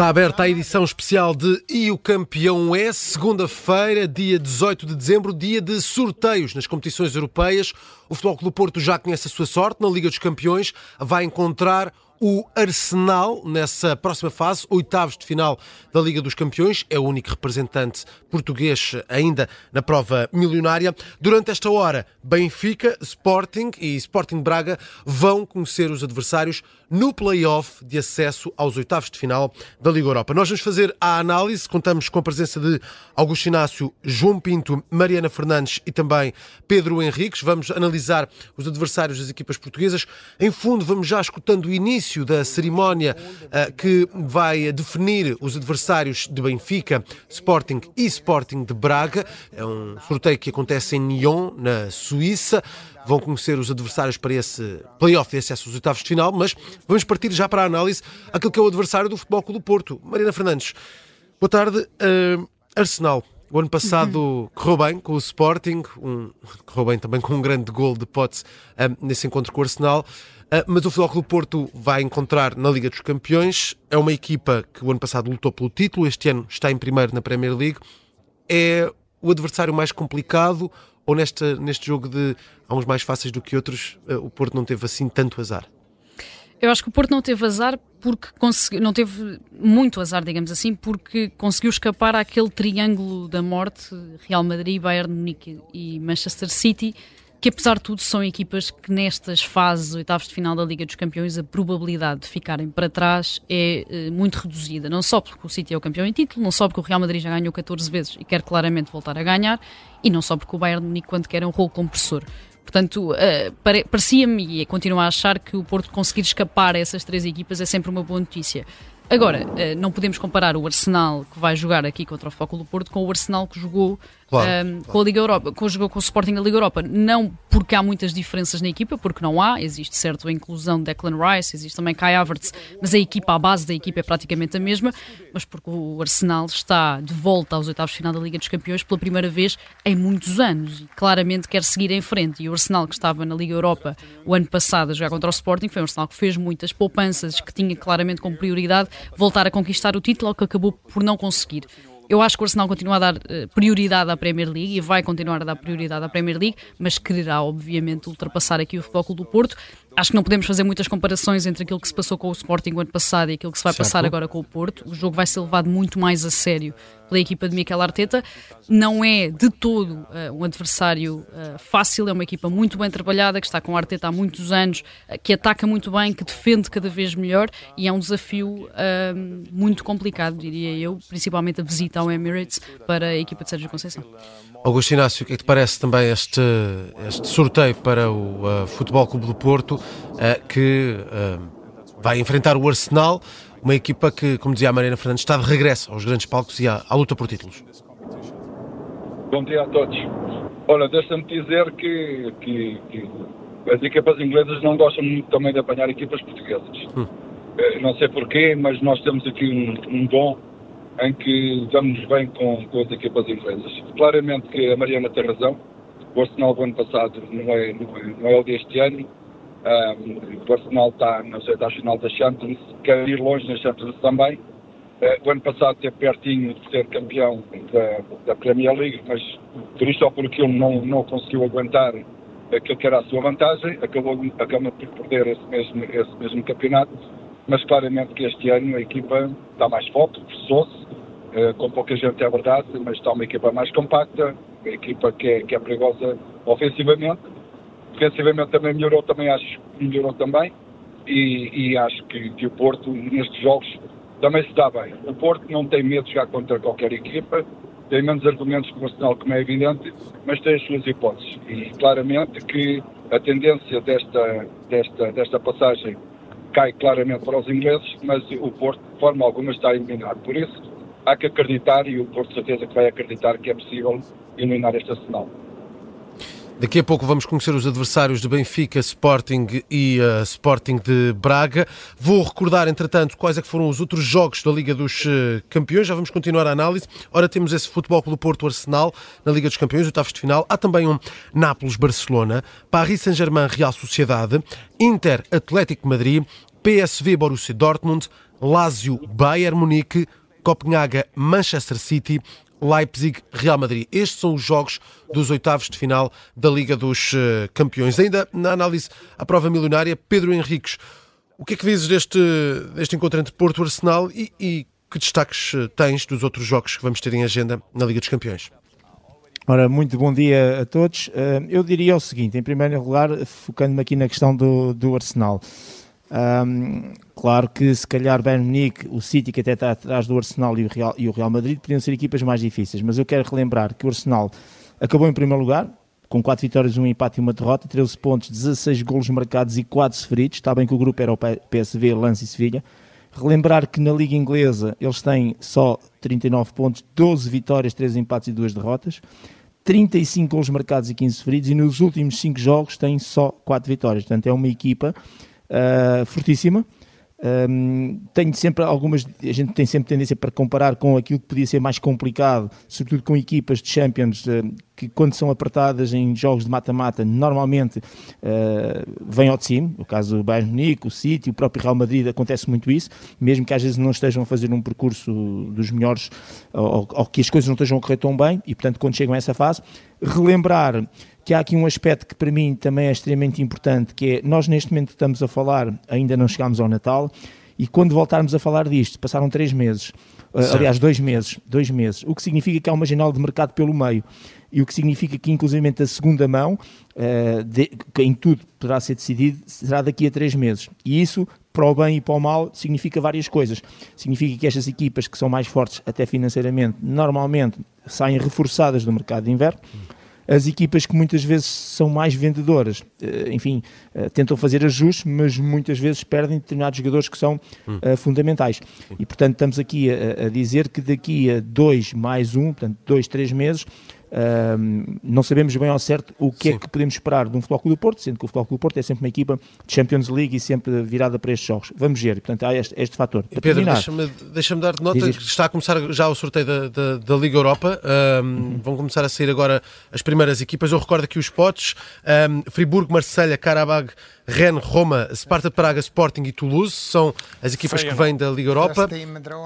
Está aberta a edição especial de E o Campeão é, segunda-feira, dia 18 de dezembro, dia de sorteios nas competições europeias. O Futebol Clube do Porto já conhece a sua sorte na Liga dos Campeões, vai encontrar o Arsenal nessa próxima fase, oitavos de final da Liga dos Campeões, é o único representante português ainda na prova milionária. Durante esta hora, Benfica, Sporting e Sporting Braga vão conhecer os adversários no play-off de acesso aos oitavos de final da Liga Europa. Nós vamos fazer a análise, contamos com a presença de Augusto Inácio, João Pinto, Mariana Fernandes e também Pedro Henriques. Vamos analisar os adversários das equipas portuguesas. Em fundo, vamos já escutando o início da cerimónia uh, que vai definir os adversários de Benfica, Sporting e Sporting de Braga. É um sorteio que acontece em Nyon, na Suíça vão conhecer os adversários para esse playoff de acesso aos oitavos de final, mas vamos partir já para a análise aquilo que é o adversário do Futebol Clube do Porto. Marina Fernandes, boa tarde. Uh, Arsenal, o ano passado uhum. correu bem com o Sporting, um, correu bem também com um grande gol de Potts um, nesse encontro com o Arsenal. Uh, mas o Futebol Clube Porto vai encontrar na Liga dos Campeões. É uma equipa que o ano passado lutou pelo título, este ano está em primeiro na Premier League. É o adversário mais complicado ou neste, neste jogo de há uns mais fáceis do que outros, eh, o Porto não teve assim tanto azar? Eu acho que o Porto não teve azar porque conseguiu, não teve muito azar, digamos assim, porque conseguiu escapar àquele triângulo da morte, Real Madrid, Bayern Munique e Manchester City, que apesar de tudo são equipas que nestas fases, oitavos de final da Liga dos Campeões, a probabilidade de ficarem para trás é eh, muito reduzida. Não só porque o City é o campeão em título, não só porque o Real Madrid já ganhou 14 vezes e quer claramente voltar a ganhar, e não só porque o Bayern Munique quando quer é um rolo compressor. Portanto, uh, parecia-me e continuo a achar que o Porto conseguir escapar a essas três equipas é sempre uma boa notícia. Agora, uh, não podemos comparar o Arsenal que vai jogar aqui contra o Foco do Porto com o Arsenal que jogou claro, um, claro. com a Liga Europa, com, jogou com o Sporting da Liga Europa. Não porque há muitas diferenças na equipa, porque não há, existe certo a inclusão de Declan Rice, existe também Kai Havertz, mas a equipa, a base da equipa é praticamente a mesma, mas porque o Arsenal está de volta aos oitavos de final da Liga dos Campeões pela primeira vez em muitos anos e claramente quer seguir em frente. E o Arsenal que estava na Liga Europa o ano passado a jogar contra o Sporting foi um Arsenal que fez muitas poupanças, que tinha claramente como prioridade voltar a conquistar o título, que acabou por não conseguir. Eu acho que o Arsenal continua a dar uh, prioridade à Premier League e vai continuar a dar prioridade à Premier League, mas quererá, obviamente, ultrapassar aqui o Futebol Clube do Porto. Acho que não podemos fazer muitas comparações entre aquilo que se passou com o Sporting o ano passado e aquilo que se vai certo. passar agora com o Porto. O jogo vai ser levado muito mais a sério pela equipa de Mikel Arteta. Não é de todo uh, um adversário uh, fácil, é uma equipa muito bem trabalhada, que está com o Arteta há muitos anos, uh, que ataca muito bem, que defende cada vez melhor e é um desafio muito complicado, diria eu, principalmente a visita ao Emirates para a equipa de Sérgio Conceição. Augusto Inácio, o que é que te parece também este, este sorteio para o Futebol Clube do Porto, que vai enfrentar o Arsenal? uma equipa que, como dizia a Mariana Fernandes, está de regresso aos grandes palcos e à, à luta por títulos. Bom dia a todos. Olha, deixa-me dizer que, que, que, as equipas inglesas não gostam muito também de apanhar equipas portuguesas. Hum. Eh, não sei porquê, mas nós temos aqui um, um dom em que damos bem com, com as equipas inglesas. Claramente que a Mariana tem razão. O Arsenal do ano passado não é, não é, não é o deste ano um, o Arsenal está nas oitavas final da Champions, quer ir longe nas Champions também. Uh, o ano passado esteve pertinho de ser campeão da, da, Premier League, mas por isto ou por aquilo não, não conseguiu aguentar aquilo que era a sua vantagem, acabou, acabou por perder esse mesmo, esse mesmo campeonato, mas claramente que este ano a equipa está mais forte, reforçou-se, uh, com pouca gente é verdade, mas está uma equipa mais compacta, uma equipa que é, que é perigosa ofensivamente, defensivamente também melhorou, também acho melhorou também. E, e acho que, que, o Porto, nestes jogos, também se dá bem. O Porto não tem medo jogar contra qualquer equipa, tem menos argumentos que o Arsenal, como é evidente, mas tem as suas hipóteses. E claramente que a tendência desta, desta, desta passagem cai claramente para os ingleses, mas o Porto, de forma alguma, está eliminado. Por isso, há que acreditar, e o Porto, certeza, que vai acreditar que é possível eliminar este Arsenal. Daqui a pouco vamos conhecer os adversários de Benfica, Sporting e uh, Sporting de Braga. Vou recordar, entretanto, quais é foram os outros jogos da Liga dos uh, Campeões. Já vamos continuar a análise. Ora, temos esse Futebol pelo Porto Arsenal na Liga dos Campeões, oitavos de final. Há também um Nápoles-Barcelona, Paris Saint-Germain-Real Sociedade, Inter-Atlético Madrid PSV Borussia Dortmund, Lazio Bayern Munique, Copenhaga Manchester City, Leipzig, Real Madrid. Estes são os jogos dos oitavos de final da Liga dos uh, Campeões. Ainda na análise à prova milionária, Pedro Henriques, o que é que dizes deste, deste encontro entre Porto e Arsenal e, e que destaques eh, tens dos outros jogos que vamos ter em agenda na Liga dos Campeões? Ora, muito bom dia a todos. Eh, eu diria o seguinte, em primeiro lugar, focando-me aqui na questão do, do Arsenal. Um, claro que se calhar Bayern Munique, o City que até está atrás do Arsenal e o, Real, e o Real Madrid podiam ser equipas mais difíceis, mas eu quero relembrar que o Arsenal acabou em primeiro lugar, com 4 vitórias, um empate e uma derrota, 13 pontos, 16 golos marcados e 4 sofridos, está bem que o grupo era o PSV, Lance e Sevilha. Relembrar que na Liga Inglesa eles têm só 39 pontos, 12 vitórias, 3 empates e 2 derrotas. 35 gols marcados e 15 sofridos e nos últimos 5 jogos têm só 4 vitórias. Portanto, é uma equipa uh, fortíssima. Um, tenho sempre algumas, a gente tem sempre tendência para comparar com aquilo que podia ser mais complicado, sobretudo com equipas de Champions uh, que, quando são apertadas em jogos de mata-mata, normalmente uh, vêm ao de cima. O caso do Bayern Munique, o City, o próprio Real Madrid, acontece muito isso, mesmo que às vezes não estejam a fazer um percurso dos melhores ou, ou que as coisas não estejam a correr tão bem, e portanto, quando chegam a essa fase, relembrar que há aqui um aspecto que para mim também é extremamente importante, que é nós neste momento estamos a falar, ainda não chegámos ao Natal, e quando voltarmos a falar disto, passaram três meses, uh, aliás, dois meses, dois meses, o que significa que há uma janela de mercado pelo meio, e o que significa que inclusive a segunda mão, uh, de, que em tudo poderá ser decidido, será daqui a três meses. E isso, para o bem e para o mal, significa várias coisas. Significa que estas equipas que são mais fortes, até financeiramente, normalmente saem reforçadas do mercado de inverno as equipas que muitas vezes são mais vendedoras, eh, enfim, eh, tentam fazer ajustes, mas muitas vezes perdem determinados jogadores que são hum. uh, fundamentais. E, portanto, estamos aqui a, a, dizer que daqui a dois mais um, portanto, dois, três meses, um, não sabemos bem ao certo o que é Sim. é que podemos esperar de um Futebol Clube do Porto, sendo que o Futebol Clube do Porto é sempre uma equipa de Champions League e sempre virada para estes jogos. Vamos ver, portanto há este, este fator. Para Pedro, deixa-me deixa dar nota que está a começar já o sorteio da, da, da Liga Europa. Um, uhum. Vão começar a sair agora as primeiras equipas. Eu recordo aqui os potes: um, Friburgo, Marselha, Karabag, Rennes, Roma, Sparta Praga, Sporting e Toulouse são as equipas que vêm da Liga Europa.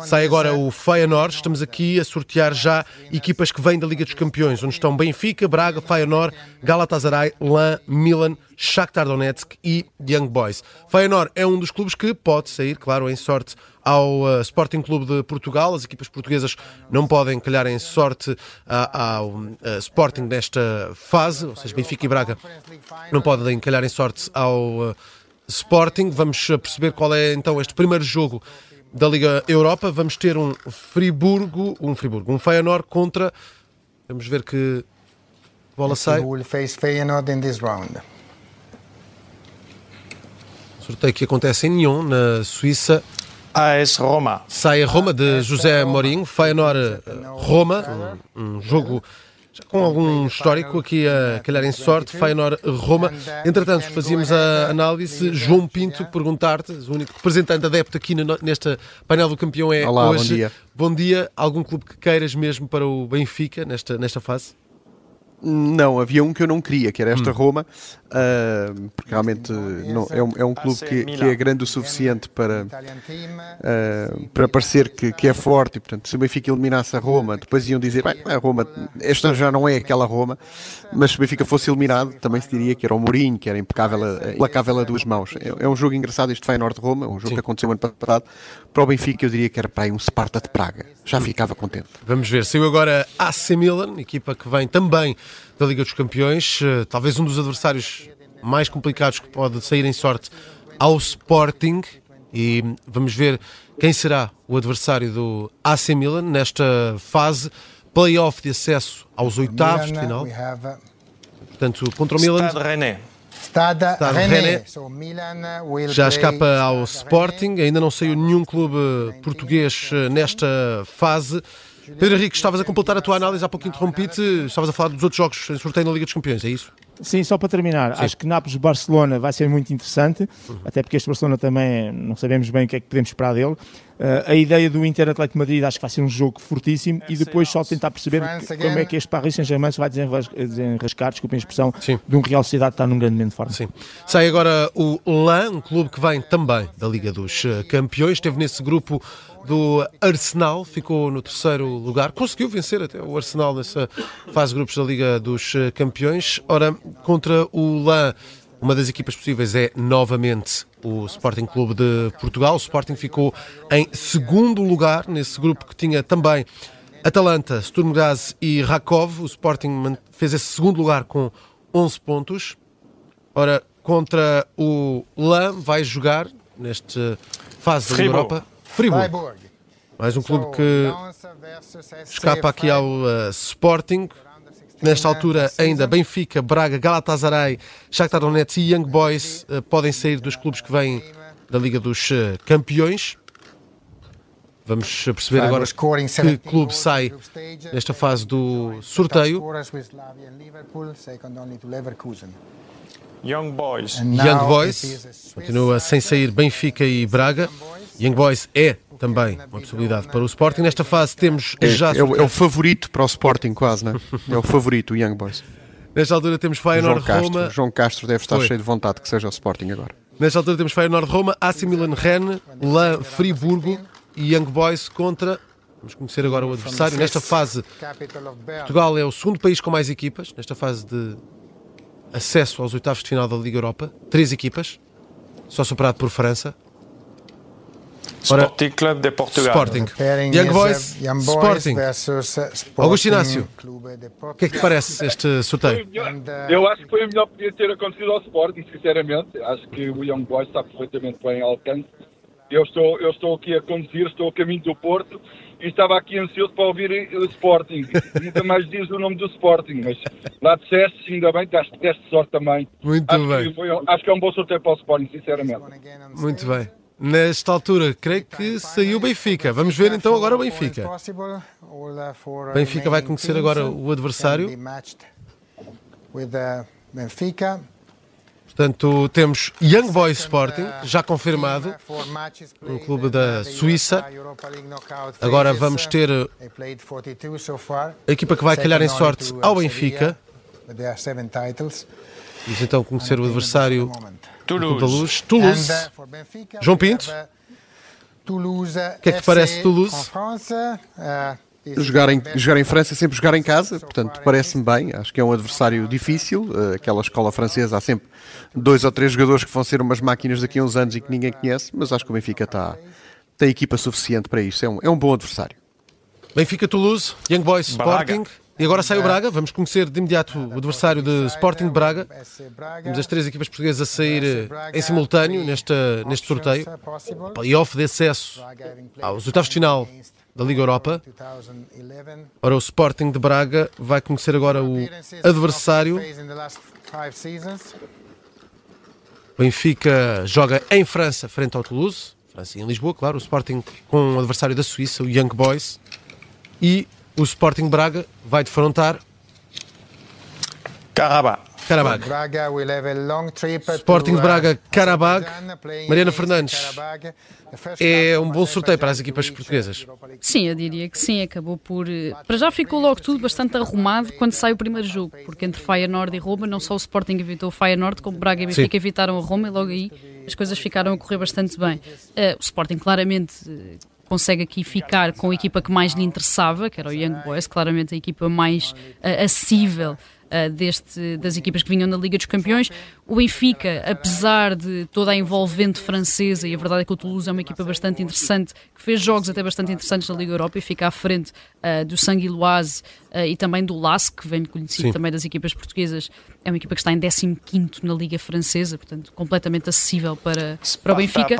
Sai agora o Feyenoord. Estamos aqui a sortear já equipas que vêm da Liga dos Campeões, onde estão Benfica, Braga, Feyenoord, Galatasaray, Lan, Milan, Shakhtar Donetsk e Young Boys. Feyenoord é um dos clubes que pode sair, claro, em sorte ao uh, Sporting Clube de Portugal. As equipas portuguesas não podem calhar em sorte uh, ao uh, Sporting nesta fase, ou seja, Benfica e Braga não podem calhar em sorte ao uh, Sporting. Vamos perceber qual é então este primeiro jogo da Liga Europa. Vamos ter um Friburgo, um Friburgo, um Feyenoord contra. Vamos ver que bola sai. Will face Feyenoord in this round. Sorteio que acontece em Nyon, na Suíça. AS Roma. Sai a Roma de José Mourinho, Feyenoord Roma, um, um jogo com algum histórico aqui a calhar em sorte, Feyenoord Roma. Entretanto, fazíamos a análise. João Pinto, perguntar-te, o único representante adepto aqui nesta painel do campeão é Olá, hoje. Bom dia. Bom dia. Algum clube que queiras mesmo para o Benfica nesta, nesta fase? Não, havia um que eu não queria, que era esta hum. Roma, uh, porque realmente não, é, um, é um clube que, que, é grande o suficiente para, uh, para parecer que, que, é forte, e portanto, se o Benfica eliminasse a Roma, depois iam dizer, bem, a Roma, esta já não é aquela Roma, mas se o Benfica fosse eliminado, também se diria que era o Mourinho, que era impecável, implacável a duas mãos. É, é um jogo engraçado este Feyenoord-Roma, um jogo Sim. que aconteceu ano passado. Para o Benfica eu diria que era para aí um Sparta de Praga, já ficava contente. Vamos ver, saiu agora AC Milan, equipa que vem também da Liga dos Campeões, eh, talvez um dos adversários mais complicados que pode sair em sorte ao Sporting. E vamos ver quem será o adversário do AC Milan nesta fase playoff de acesso aos oitavos de final. Portanto, contra o Milan. Stade René. Stade René. Já escapa ao Sporting, ainda não saiu nenhum clube português eh, nesta fase. Pedro Henrique, estavas a completar a tua análise, há pouco interrompi-te, estavas a falar dos outros jogos em sorteio na Liga dos Campeões, é isso? Sim, só para terminar, Sim. acho que Nápoles-Barcelona vai ser muito interessante, uhum. até porque este Barcelona também não sabemos bem o que é que podemos esperar dele. Uh, a ideia do Inter Atlético Madrid acho que vai ser um jogo fortíssimo e depois só tentar perceber como é que este Paris Saint-Germain se vai desenrascar, desculpem a expressão, Sim. de um Real Sociedade que está num grande momento de forma. Sim. Sai agora o LAN, um clube que vem também da Liga dos eh, Campeões, esteve nesse grupo do Arsenal, ficou no terceiro lugar, conseguiu vencer até o Arsenal nessa fase de grupos da Liga dos eh, Campeões. Ora, contra o LAN uma das equipas possíveis é novamente o Sporting Clube de Portugal. O Sporting ficou em segundo lugar nesse grupo que tinha também Atalanta, Sturm Graz e Rakov. O Sporting fez esse segundo lugar com 11 pontos. Ora, contra o LAM vai jogar nesta fase da Europa Friburgo. Mais um clube que escapa aqui ao uh, Sporting. Nesta altura, ainda Benfica, Braga, Galatasaray, Shakhtar Donetsk e Young Boys uh, podem sair dos clubes que vêm da Liga dos uh, Campeões. Vamos perceber agora que clube sai nesta fase do sorteio. Young Boys. Young Boys continua sem sair Benfica e Braga. Young Boys é também uma possibilidade para o Sporting. Nesta fase temos é, já. É, é, o favorito para o Sporting, quase, não é? É o favorito, o Young Boys. Nesta altura temos Feyenoord João Roma. João Castro deve estar Foi. cheio de vontade que seja o Sporting agora. Nesta altura temos Feyenoord Roma, AC Milan Rennes, Lan Friburgo e Young Boys contra. Vamos conhecer agora o adversário. Nesta fase, Portugal é o segundo país com mais equipas. Nesta fase de acesso aos oitavos de final da Liga Europa. Três equipas, só superado por França. Ora, Sporting Club de Portugal. Sporting. Young Boys, Young Boys Sporting. Uh, Augusto Inácio, o que é que te parece este sorteio? Eu acho que foi a melhor que podia ter acontecido ao Sporting, sinceramente. Acho que o Young Boys está perfeitamente bem ao alcance. Eu estou, eu estou aqui a conduzir, estou a caminho do Porto e estava aqui ansioso para ouvir o Sporting. Nunca mais diz o nome do Sporting, mas lá disseste, ainda bem, deste sorte também. Muito acho bem. Que foi, acho que é um bom sorteio para o Sporting, sinceramente. Muito bem. Nesta altura, creio que saiu o Benfica. Vamos ver então agora o Benfica. Benfica vai conhecer agora o adversário. Portanto, temos Young Boys Sporting, já confirmado, um clube da Suíça. Agora vamos ter a equipa que vai calhar em sorte ao Benfica. Vamos então conhecer o adversário Toulouse. Da Luz. Toulouse. João Pinto. O que é que te parece Toulouse? Uh, jogar em, jogar em França é sempre jogar em casa, portanto parece-me bem. Acho que é um adversário difícil. Uh, aquela escola francesa há sempre dois ou três jogadores que vão ser umas máquinas daqui a uns anos e que ninguém conhece, mas acho que o Benfica está, tem equipa suficiente para isso. É um, é um bom adversário. Benfica, Toulouse, Young Boys, Sporting. E agora sai o Braga, vamos conhecer de imediato o adversário de Sporting de Braga. Temos as três equipas portuguesas a sair em simultâneo neste, sorteio. Playoff de acesso aos oitavos de final da Liga Europa. Ora, o Sporting de Braga vai conhecer agora o adversário. Benfica joga em França, frente ao Toulouse. França em Lisboa, claro. O Sporting com o adversário da Suíça, o Young Boys. E o Sporting Braga vai defrontar Carabag. Carabag. Sporting de Braga, Carabag. Mariana Fernandes, é um bom sorteio para as equipas portuguesas. Sim, eu diria que sim. Acabou por. Eh, para já ficou logo tudo bastante arrumado quando sai o primeiro jogo, porque entre Feyenoord e Roma, não só o Sporting evitou o Feyenoord, como Braga e Benfica evitaram a Roma, e logo aí as coisas ficaram a correr bastante bem. Uh, o Sporting claramente eh, consegue aqui ficar com a equipa que mais lhe interessava, que era o Young Boys, claramente a equipa mais uh, acessível uh, deste, das equipas que vinham na Liga dos Campeões. O Benfica, apesar de toda a envolvente francesa, e a verdade é que o Toulouse é uma equipa bastante interessante, que fez jogos até bastante interessantes na Liga Europa e fica à frente uh, do Sanguiloise uh, e também do LASC, que vem conhecido Sim. também das equipas portuguesas. É uma equipa que está em 15 na Liga Francesa, portanto, completamente acessível para, para o Benfica.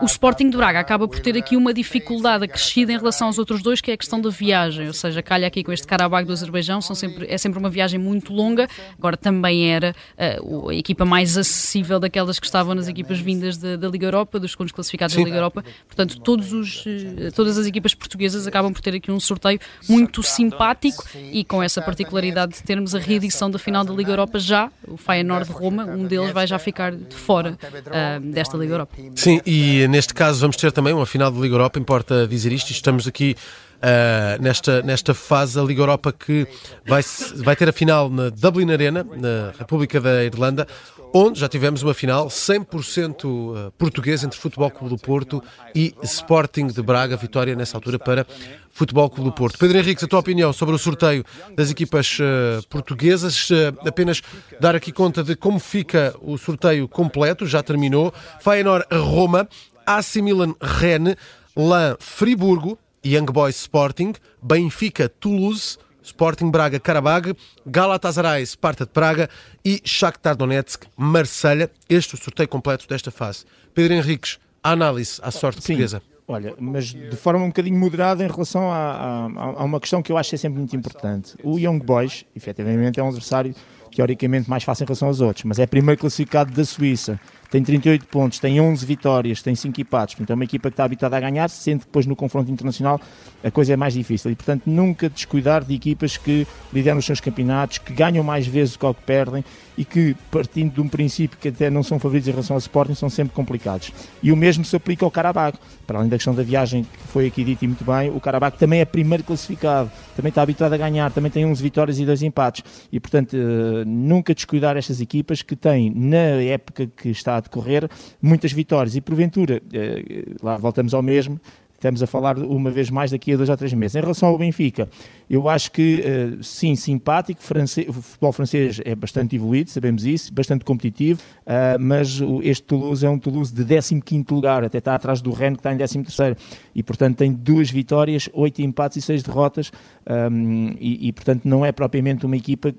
O Sporting de Braga acaba por ter aqui uma dificuldade acrescida em relação aos outros dois, que é a questão da viagem, ou seja, calha aqui com este Karabag do Azerbaijão, são sempre, é sempre uma viagem muito longa, agora também era uh, a equipa equipa mais acessível daquelas que estavam nas equipas vindas da, da Liga Europa, dos segundos classificados Sim. da Liga Europa. Portanto, todos os, eh, todas as equipas portuguesas acabam por ter aqui um sorteio muito simpático e com essa particularidade de termos a reedição da final da Liga Europa já, o Feyenoord-Roma, um deles vai já ficar de fora uh, desta Liga Europa. Sim, e neste caso vamos ter também uma final da Liga Europa, importa dizer isto, estamos aqui Uh, nesta, nesta fase a Liga Europa que vai, vai ter a final na Dublin Arena, na República da Irlanda, onde já tivemos uma final 100% ah, portuguesa entre Futebol Clube do Porto e Sporting de Braga, vitória nessa altura para Futebol Clube do Porto. Pedro Henrique, a tua opinião sobre o sorteio das equipas uh, portuguesas, uh, apenas dar aqui conta de como fica o sorteio completo, já terminou, Feyenoord Roma, AC Milan Rennes, Lan Friburgo, Young Boys Sporting, Benfica Toulouse, Sporting Braga Karabag, Galatasaray Sparta de Praga e Shakhtar Donetsk Marselha. Este é o sorteio completo desta fase. Pedro Henriques, a análise à sorte Sim. portuguesa. Olha, mas de forma um bocadinho moderada em relação a, a, a, uma questão que eu acho é sempre muito importante. O Young Boys, efetivamente, é um adversário teoricamente mais fácil em relação aos outros, mas é primeiro classificado da Suíça tem 38 pontos, tem 11 vitórias, tem 5 empates, portanto é uma equipa que está habituada a ganhar, sendo que depois no confronto internacional a coisa é mais difícil. E portanto nunca descuidar de equipas que lideram os seus campeonatos, que ganham mais vezes do que, que perdem e que partindo de um princípio que até não são favoritos em relação ao Sporting, são sempre complicados. E o mesmo se aplica ao Carabag, para além da questão da viagem que foi aqui dito e muito bem, o Carabag também é primeiro classificado, também está habituado a ganhar, também tem 11 vitórias e 2 empates. E portanto eh, nunca descuidar estas equipas que têm na época que está decorrer muitas vitórias e porventura, eh, lá voltamos ao mesmo, estamos a falar uma vez mais daqui a dois ou três meses. Em relação ao Benfica, eu acho que uh, sim, simpático, o futebol francês é bastante evoluído, sabemos isso, bastante competitivo, uh, mas este Toulouse é um Toulouse de 15 lugar, até está atrás do Rennes que está em 13 e portanto tem duas vitórias, oito empates e seis derrotas ehm, e, e portanto não é propriamente uma equipa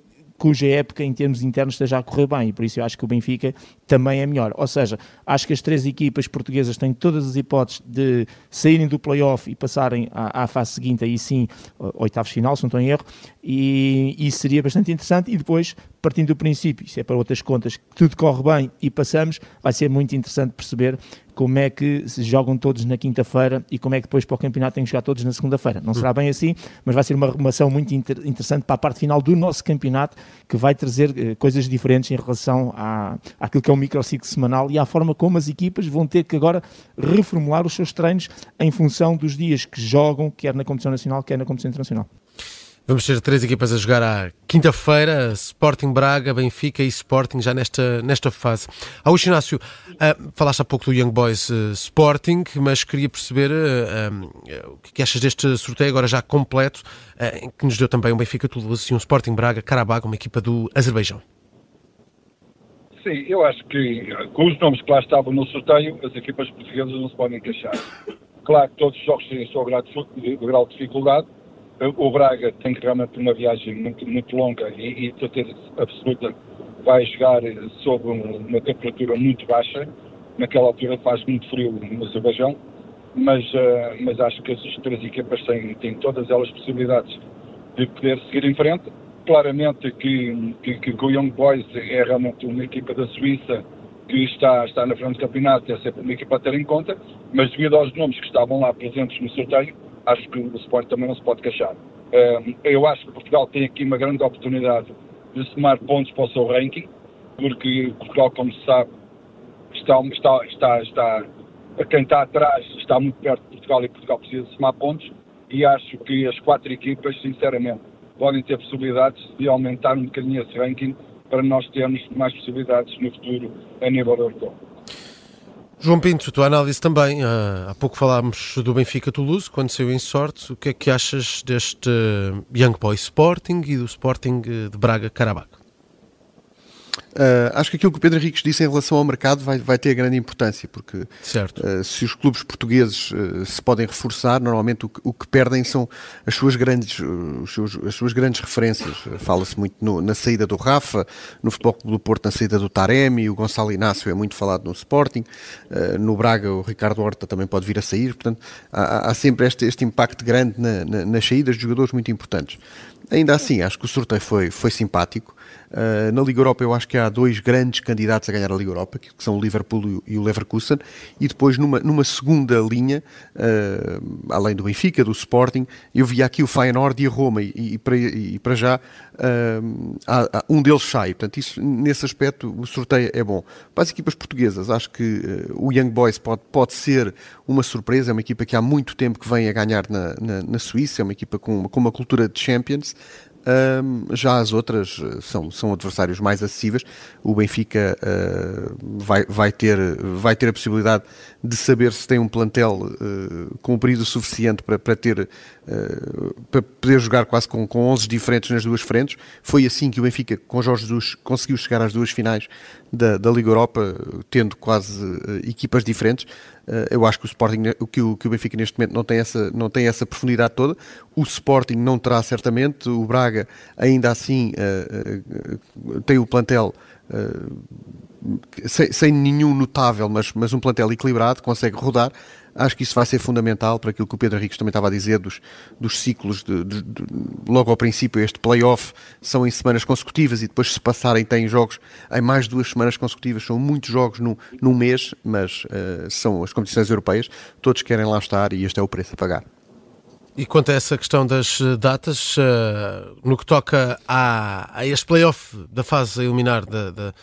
cuja época em termos internos esteja a correr bem e por isso eu acho que o Benfica também é melhor. Ou seja, acho que as três equipas portuguesas têm todas as hipóteses de saírem do play-off e passarem à, à, fase seguinte, aí sim, oitavos final, se não estou em erro, e isso seria bastante interessante e depois, partindo do princípio, se é para outras contas, que tudo corre bem e passamos, vai ser muito interessante perceber como é que se jogam todos na quinta-feira e como é que depois para o campeonato têm que jogar todos na segunda-feira. Não será bem assim, mas vai ser uma arrumação muito inter interessante para a parte final do nosso campeonato, que vai trazer eh, coisas diferentes em relação à, àquilo que é o microciclo semanal e à forma como as equipas vão ter que agora reformular os seus treinos em função dos dias que jogam, quer na competição nacional, quer na competição internacional. Vamos ter três equipas a jogar à quinta-feira: Sporting Braga, Benfica e Sporting, já nesta, nesta fase. Ao Inácio, uh, falaste há pouco do Young Boys uh, Sporting, mas queria perceber uh, o que achas deste sorteio, agora já completo, que nos deu também um Benfica Toulouse e um Sporting Braga, Karabag, uma equipa do Azerbaijão. Sim, eu acho que com os nomes que lá estavam no sorteio, as equipas portuguesas não se podem queixar. Claro que todos os jogos têm o seu grau de dificuldade o Braga tem que realmente uma viagem muito, muito longa e, e certeza absoluta vai jogar sob uma temperatura muito baixa. Naquela altura faz muito frio no Azerbaijão, mas, uh, mas acho que as três equipas têm, têm todas elas possibilidades de poder seguir em frente. Claramente que, que, que o Young Boys é realmente uma equipa da Suíça que está, está na frente do campeonato, é sempre uma equipa a ter em conta, mas devido aos nomes que estavam lá presentes no sorteio, acho que o Sport também não se pode queixar. Eu acho que Portugal tem aqui uma grande oportunidade de somar pontos para o seu ranking, porque Portugal, como se sabe, está, está, está, está quem está atrás está muito perto de Portugal e Portugal precisa somar pontos e acho que as quatro equipas, sinceramente, podem ter possibilidades de aumentar um bocadinho esse ranking para nós termos mais possibilidades no futuro a nível europeu. João Pinto, tua análise também. Uh, há pouco falámos do Benfica Toulouse, quando saiu em sorte. O que é que achas deste Young Boy Sporting e do Sporting de Braga Karabakh? Uh, acho que aquilo que o Pedro Henriques disse em relação ao mercado vai, vai ter grande importância, porque uh, se os clubes portugueses uh, se podem reforçar, normalmente o que, o que perdem são as suas grandes, seus, as suas grandes referências. Fala-se muito no, na saída do Rafa, no Futebol Clube do Porto na saída do Taremi, o Gonçalo Inácio é muito falado no Sporting, no Braga o Ricardo Horta também pode vir a sair, portanto há, há sempre este, este impacto grande na, na, nas saídas de jogadores muito importantes. Ainda assim, acho que o sorteio foi, foi simpático. Uh, na Liga Europa eu acho que há dois grandes candidatos a ganhar a Liga Europa, que são o Liverpool e o Leverkusen, e depois numa, numa segunda linha, uh, além do Benfica, do Sporting, eu vi aqui o Feyenoord e a Roma, e, e, para, e para, já uh, há, há, um deles sai. Portanto, isso, nesse aspecto, o sorteio é bom. Para as equipas portuguesas, acho que o Young Boys pode, pode ser uma surpresa, é uma equipa que há muito tempo que vem a ganhar na, na, na Suíça, é uma equipa com, com uma cultura de Champions, já as outras eh, são, são adversários mais acessíveis. O Benfica uh, vai, vai, ter, vai ter a possibilidade de saber se tem um plantel uh, com um período suficiente para, para, ter, para poder jogar quase com, com 11 diferentes nas duas frentes. Foi assim que o Benfica, com Jorge Jesus, conseguiu chegar às duas finais da, da Liga Europa, tendo quase equipas diferentes. eu acho que o Sporting, que o, que o Benfica neste momento não tem, essa, não tem essa profundidade toda. O Sporting não terá certamente. O Braga, ainda assim, tem o plantel sem, sem, nenhum notável, mas, mas um plantel equilibrado, consegue rodar. Acho que isso vai ser fundamental para aquilo que o Pedro Henriques também estava a dizer dos, dos ciclos, de, de, de, logo ao princípio, este playoff são em semanas consecutivas e depois se passarem têm jogos em mais duas semanas consecutivas, são muitos jogos num, num mês, mas uh, são as competições europeias, todos querem lá estar e este é o preço a pagar. E quanto a essa questão das eh, datas, uh, no que toca a, a este playoff da fase a eliminar da, da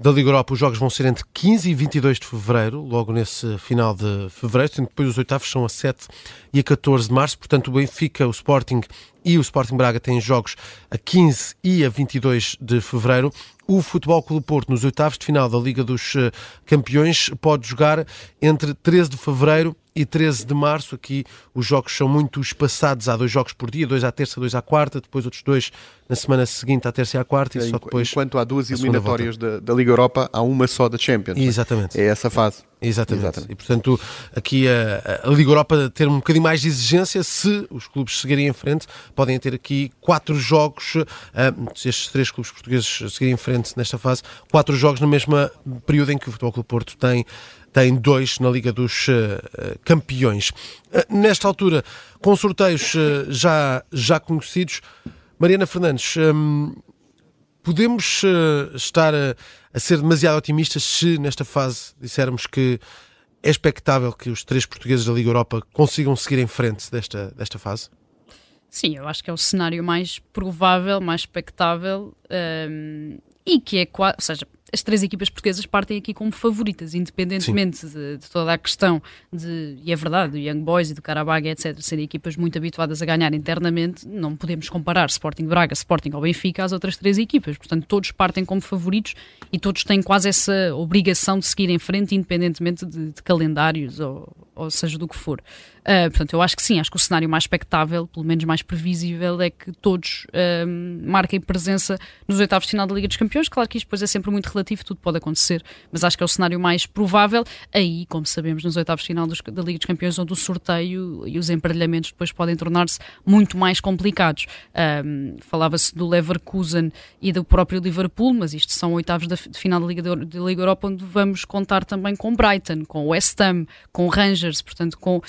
da Liga Europa, os jogos vão ser entre 15 e 22 de fevereiro, logo nesse final de fevereiro, sendo depois os oitavos são a 7 e a 14 de março. Portanto, o Benfica, o Sporting e o Sporting Braga têm jogos a 15 e a 22 de fevereiro. O Futebol Clube Porto, nos oitavos de final da Liga dos eh, Campeões, pode jogar entre 13 de fevereiro e 13 de março. Aqui os jogos são muito espaçados. Há dois jogos por dia, dois à terça, dois à quarta, depois outros dois na semana seguinte à terça e à quarta. E só depois Enquanto há duas eliminatórias da, da, Liga Europa, há uma só da Champions. É? Exatamente. É essa fase. Exatamente. Exatamente. E portanto, aqui a, a, Liga Europa ter um bocadinho mais de exigência, se os clubes seguirem em frente, podem ter aqui quatro jogos, uh, se estes três clubes portugueses seguirem em frente nesta fase, quatro jogos no mesmo período em que o Futebol Clube Porto tem tem dois na Liga dos uh, Campeões. Uh, nesta altura, com sorteios já, já conhecidos, Mariana Fernandes, um, podemos estar a, a, ser demasiado otimistas se nesta fase dissermos que é expectável que os três portugueses da Liga Europa consigam seguir em frente desta, desta fase? Sim, eu acho que é o cenário mais provável, mais expectável um, e que é quase, ou seja, as três equipas portuguesas partem aqui como favoritas, independentemente de, de, toda a questão de, e é verdade, do Young Boys e do Carabaga, etc., serem equipas muito habituadas a ganhar internamente, não podemos comparar Sporting Braga, Sporting ou Benfica às outras três equipas. Portanto, todos partem como favoritos e todos têm quase essa obrigação de seguir em frente, independentemente de, de calendários ou, ou seja do que for. Uh, portanto, eu acho que sim, acho que o cenário mais expectável, pelo menos mais previsível, é que todos uh, marquem presença nos oitavos de final da Liga dos Campeões. Claro que isto depois é sempre muito relativo, tudo pode acontecer, mas acho que é o cenário mais provável. Aí, como sabemos, nos oitavos de final dos, da Liga dos Campeões, onde o sorteio e os emparelhamentos depois podem tornar-se muito mais complicados. Uh, Falava-se do Leverkusen e do próprio Liverpool, mas isto são oitavos de, de final da Liga, da Liga Europa, onde vamos contar também com Brighton, com West Ham, com Rangers, portanto, com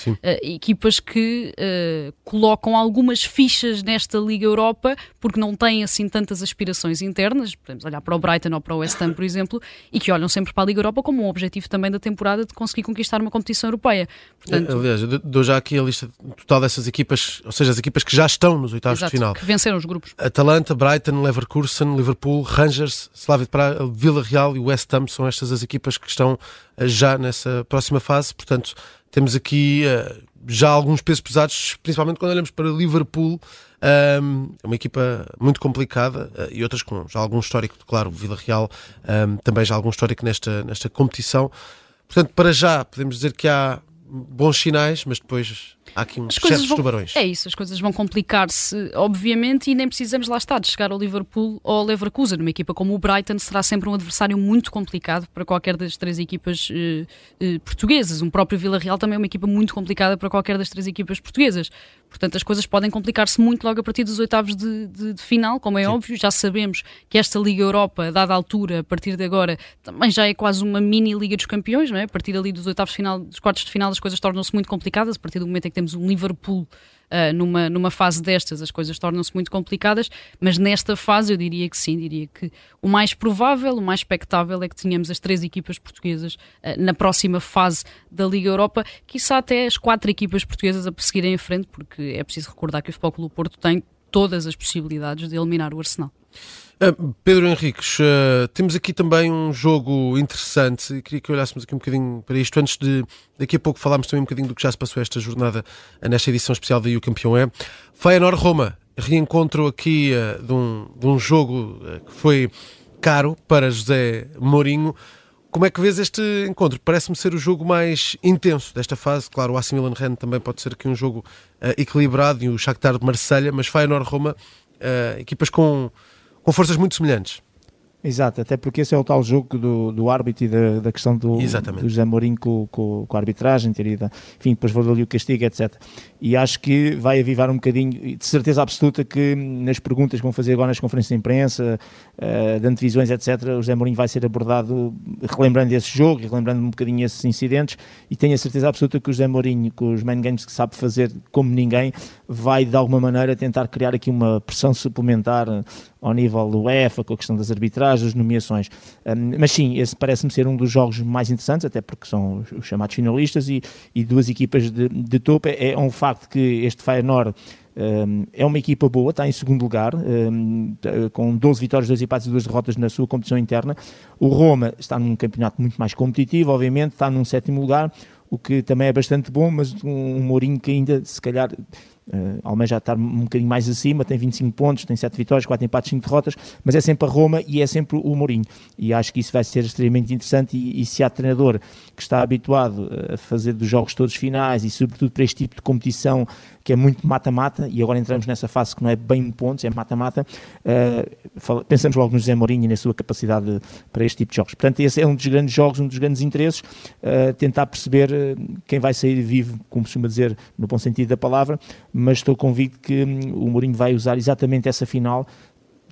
equipas que uh, colocam algumas fichas nesta Liga Europa porque não têm assim tantas aspirações internas, podemos olhar para o Brighton ou para o West Ham, por exemplo, e que olham sempre para a Liga Europa como um objetivo também da temporada de conseguir conquistar uma competição europeia. Portanto, Aliás, eu dou já aqui a lista total dessas equipas, ou seja, as equipas que já estão nos oitavos exato, de final. Que venceram os grupos. Atalanta, Brighton, Leverkusen, Liverpool, Rangers, Slavia de Praga, Vila Real e West Ham são estas as equipas que estão eh, já nessa próxima fase, portanto temos aqui uh, já alguns pesos pesados, principalmente quando olhamos para Liverpool, um, é uma equipa muito complicada uh, e outras com já algum histórico, claro, o Vila Real um, também já algum histórico nesta, nesta competição. Portanto, para já podemos dizer que há bons sinais, mas depois há aqui uns certos vão, tubarões. É isso, as coisas vão complicar-se, obviamente, e nem precisamos lá estar de chegar ao Liverpool ou ao Leverkusen. Uma equipa como o Brighton será sempre um adversário muito complicado para qualquer das três equipas eh, eh, portuguesas. Um próprio Vila Real também é uma equipa muito complicada para qualquer das três equipas portuguesas. Portanto, as coisas podem complicar-se muito logo a partir dos oitavos de, de, de final, como é Sim. óbvio. Já sabemos que esta Liga Europa, a dada altura, a partir de agora, também já é quase uma mini Liga dos Campeões, não é? A partir ali dos oitavos de final, dos quartos de final, as coisas tornam-se muito complicadas, a partir do momento em que temos um Liverpool uh, numa, numa fase destas as coisas tornam-se muito complicadas, mas nesta fase eu diria que sim, diria que o mais provável, o mais expectável é que tenhamos as três equipas portuguesas uh, na próxima fase da Liga Europa, quiçá até as quatro equipas portuguesas a perseguirem em frente, porque é preciso recordar que o Futebol Clube Porto tem todas as possibilidades de eliminar o Arsenal. Uh, Pedro Henriques, uh, temos aqui também um jogo interessante e queria que olhássemos aqui um bocadinho para isto antes de daqui a pouco falarmos também um bocadinho do que já se passou esta jornada uh, nesta edição especial da O Campeão é. Feyenoord-Roma, reencontro aqui de um, de, um, jogo que foi caro para José Mourinho. Como é que vês este encontro? Parece-me ser o jogo mais intenso desta fase. Claro, o AC Milan Rennes também pode ser aqui um jogo equilibrado e o Shakhtar de Marselha, mas Feyenoord-Roma, equipas com com forças muito semelhantes. Exato, até porque esse é o tal jogo do, do árbitro e da, da questão do, do José Mourinho com, com, com, a arbitragem, ter ido, enfim, depois valeu o castigo, etc. E acho que vai avivar um bocadinho, de certeza absoluta que nas perguntas que vão fazer agora nas conferências de imprensa, uh, de antevisões, etc., o José Mourinho vai ser abordado relembrando esse jogo, relembrando um bocadinho esses incidentes, e tenho a certeza absoluta que o José Mourinho, com os main games que sabe fazer como ninguém, vai de alguma maneira tentar criar aqui uma pressão suplementar ao nível do UEFA, com a questão das arbitragens, das nomeações. Um, mas sim, esse parece-me ser um dos jogos mais interessantes, até porque são os chamados finalistas e, e duas equipas de, de topo. É, é um facto que este Feyenoord um, é uma equipa boa, está em segundo lugar, um, com 12 vitórias, 2 empates e 2 derrotas na sua competição interna. O Roma está num campeonato muito mais competitivo, obviamente, está num sétimo lugar, o que também é bastante bom, mas um Mourinho que ainda, se calhar, Uh, Almeida já está um bocadinho mais acima, tem 25 pontos, tem 7 vitórias, 4 empates, 5 derrotas, mas é sempre a Roma e é sempre o Mourinho. E acho que isso vai ser extremamente interessante. E, e se há treinador que está habituado a fazer dos jogos todos finais e, sobretudo, para este tipo de competição que é muito mata-mata, e agora entramos nessa fase que não é bem pontos, é mata-mata, uh, pensamos logo no José Mourinho e na sua capacidade para este tipo de jogos. Portanto, esse é um dos grandes jogos, um dos grandes interesses, uh, tentar perceber quem vai sair vivo, como costuma dizer, no bom sentido da palavra, mas estou convicto que hum, o Mourinho vai usar exatamente essa final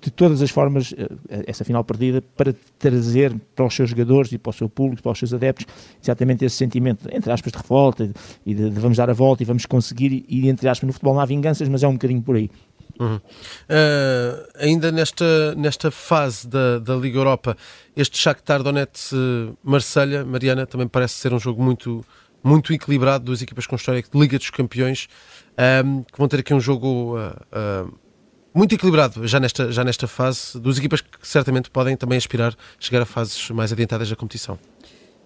de todas as formas, eh, essa final perdida, para trazer para os seus jogadores e para o seu público, para os seus adeptos, exatamente esse sentimento, entre aspas, de revolta e de, de vamos dar a volta e vamos conseguir, e entre aspas, no futebol não há vinganças, mas é um bocadinho por aí. Uhum. Uh, ainda nesta, nesta fase da, da Liga Europa, este Shakhtar Donetsk-Marselha, Mariana, também parece ser um jogo muito, muito equilibrado, duas equipas com história de Liga dos Campeões, um, que vão ter aqui um jogo uh, uh, muito equilibrado já nesta, já nesta fase, duas equipas que certamente podem também aspirar a chegar a fases mais adiantadas da competição.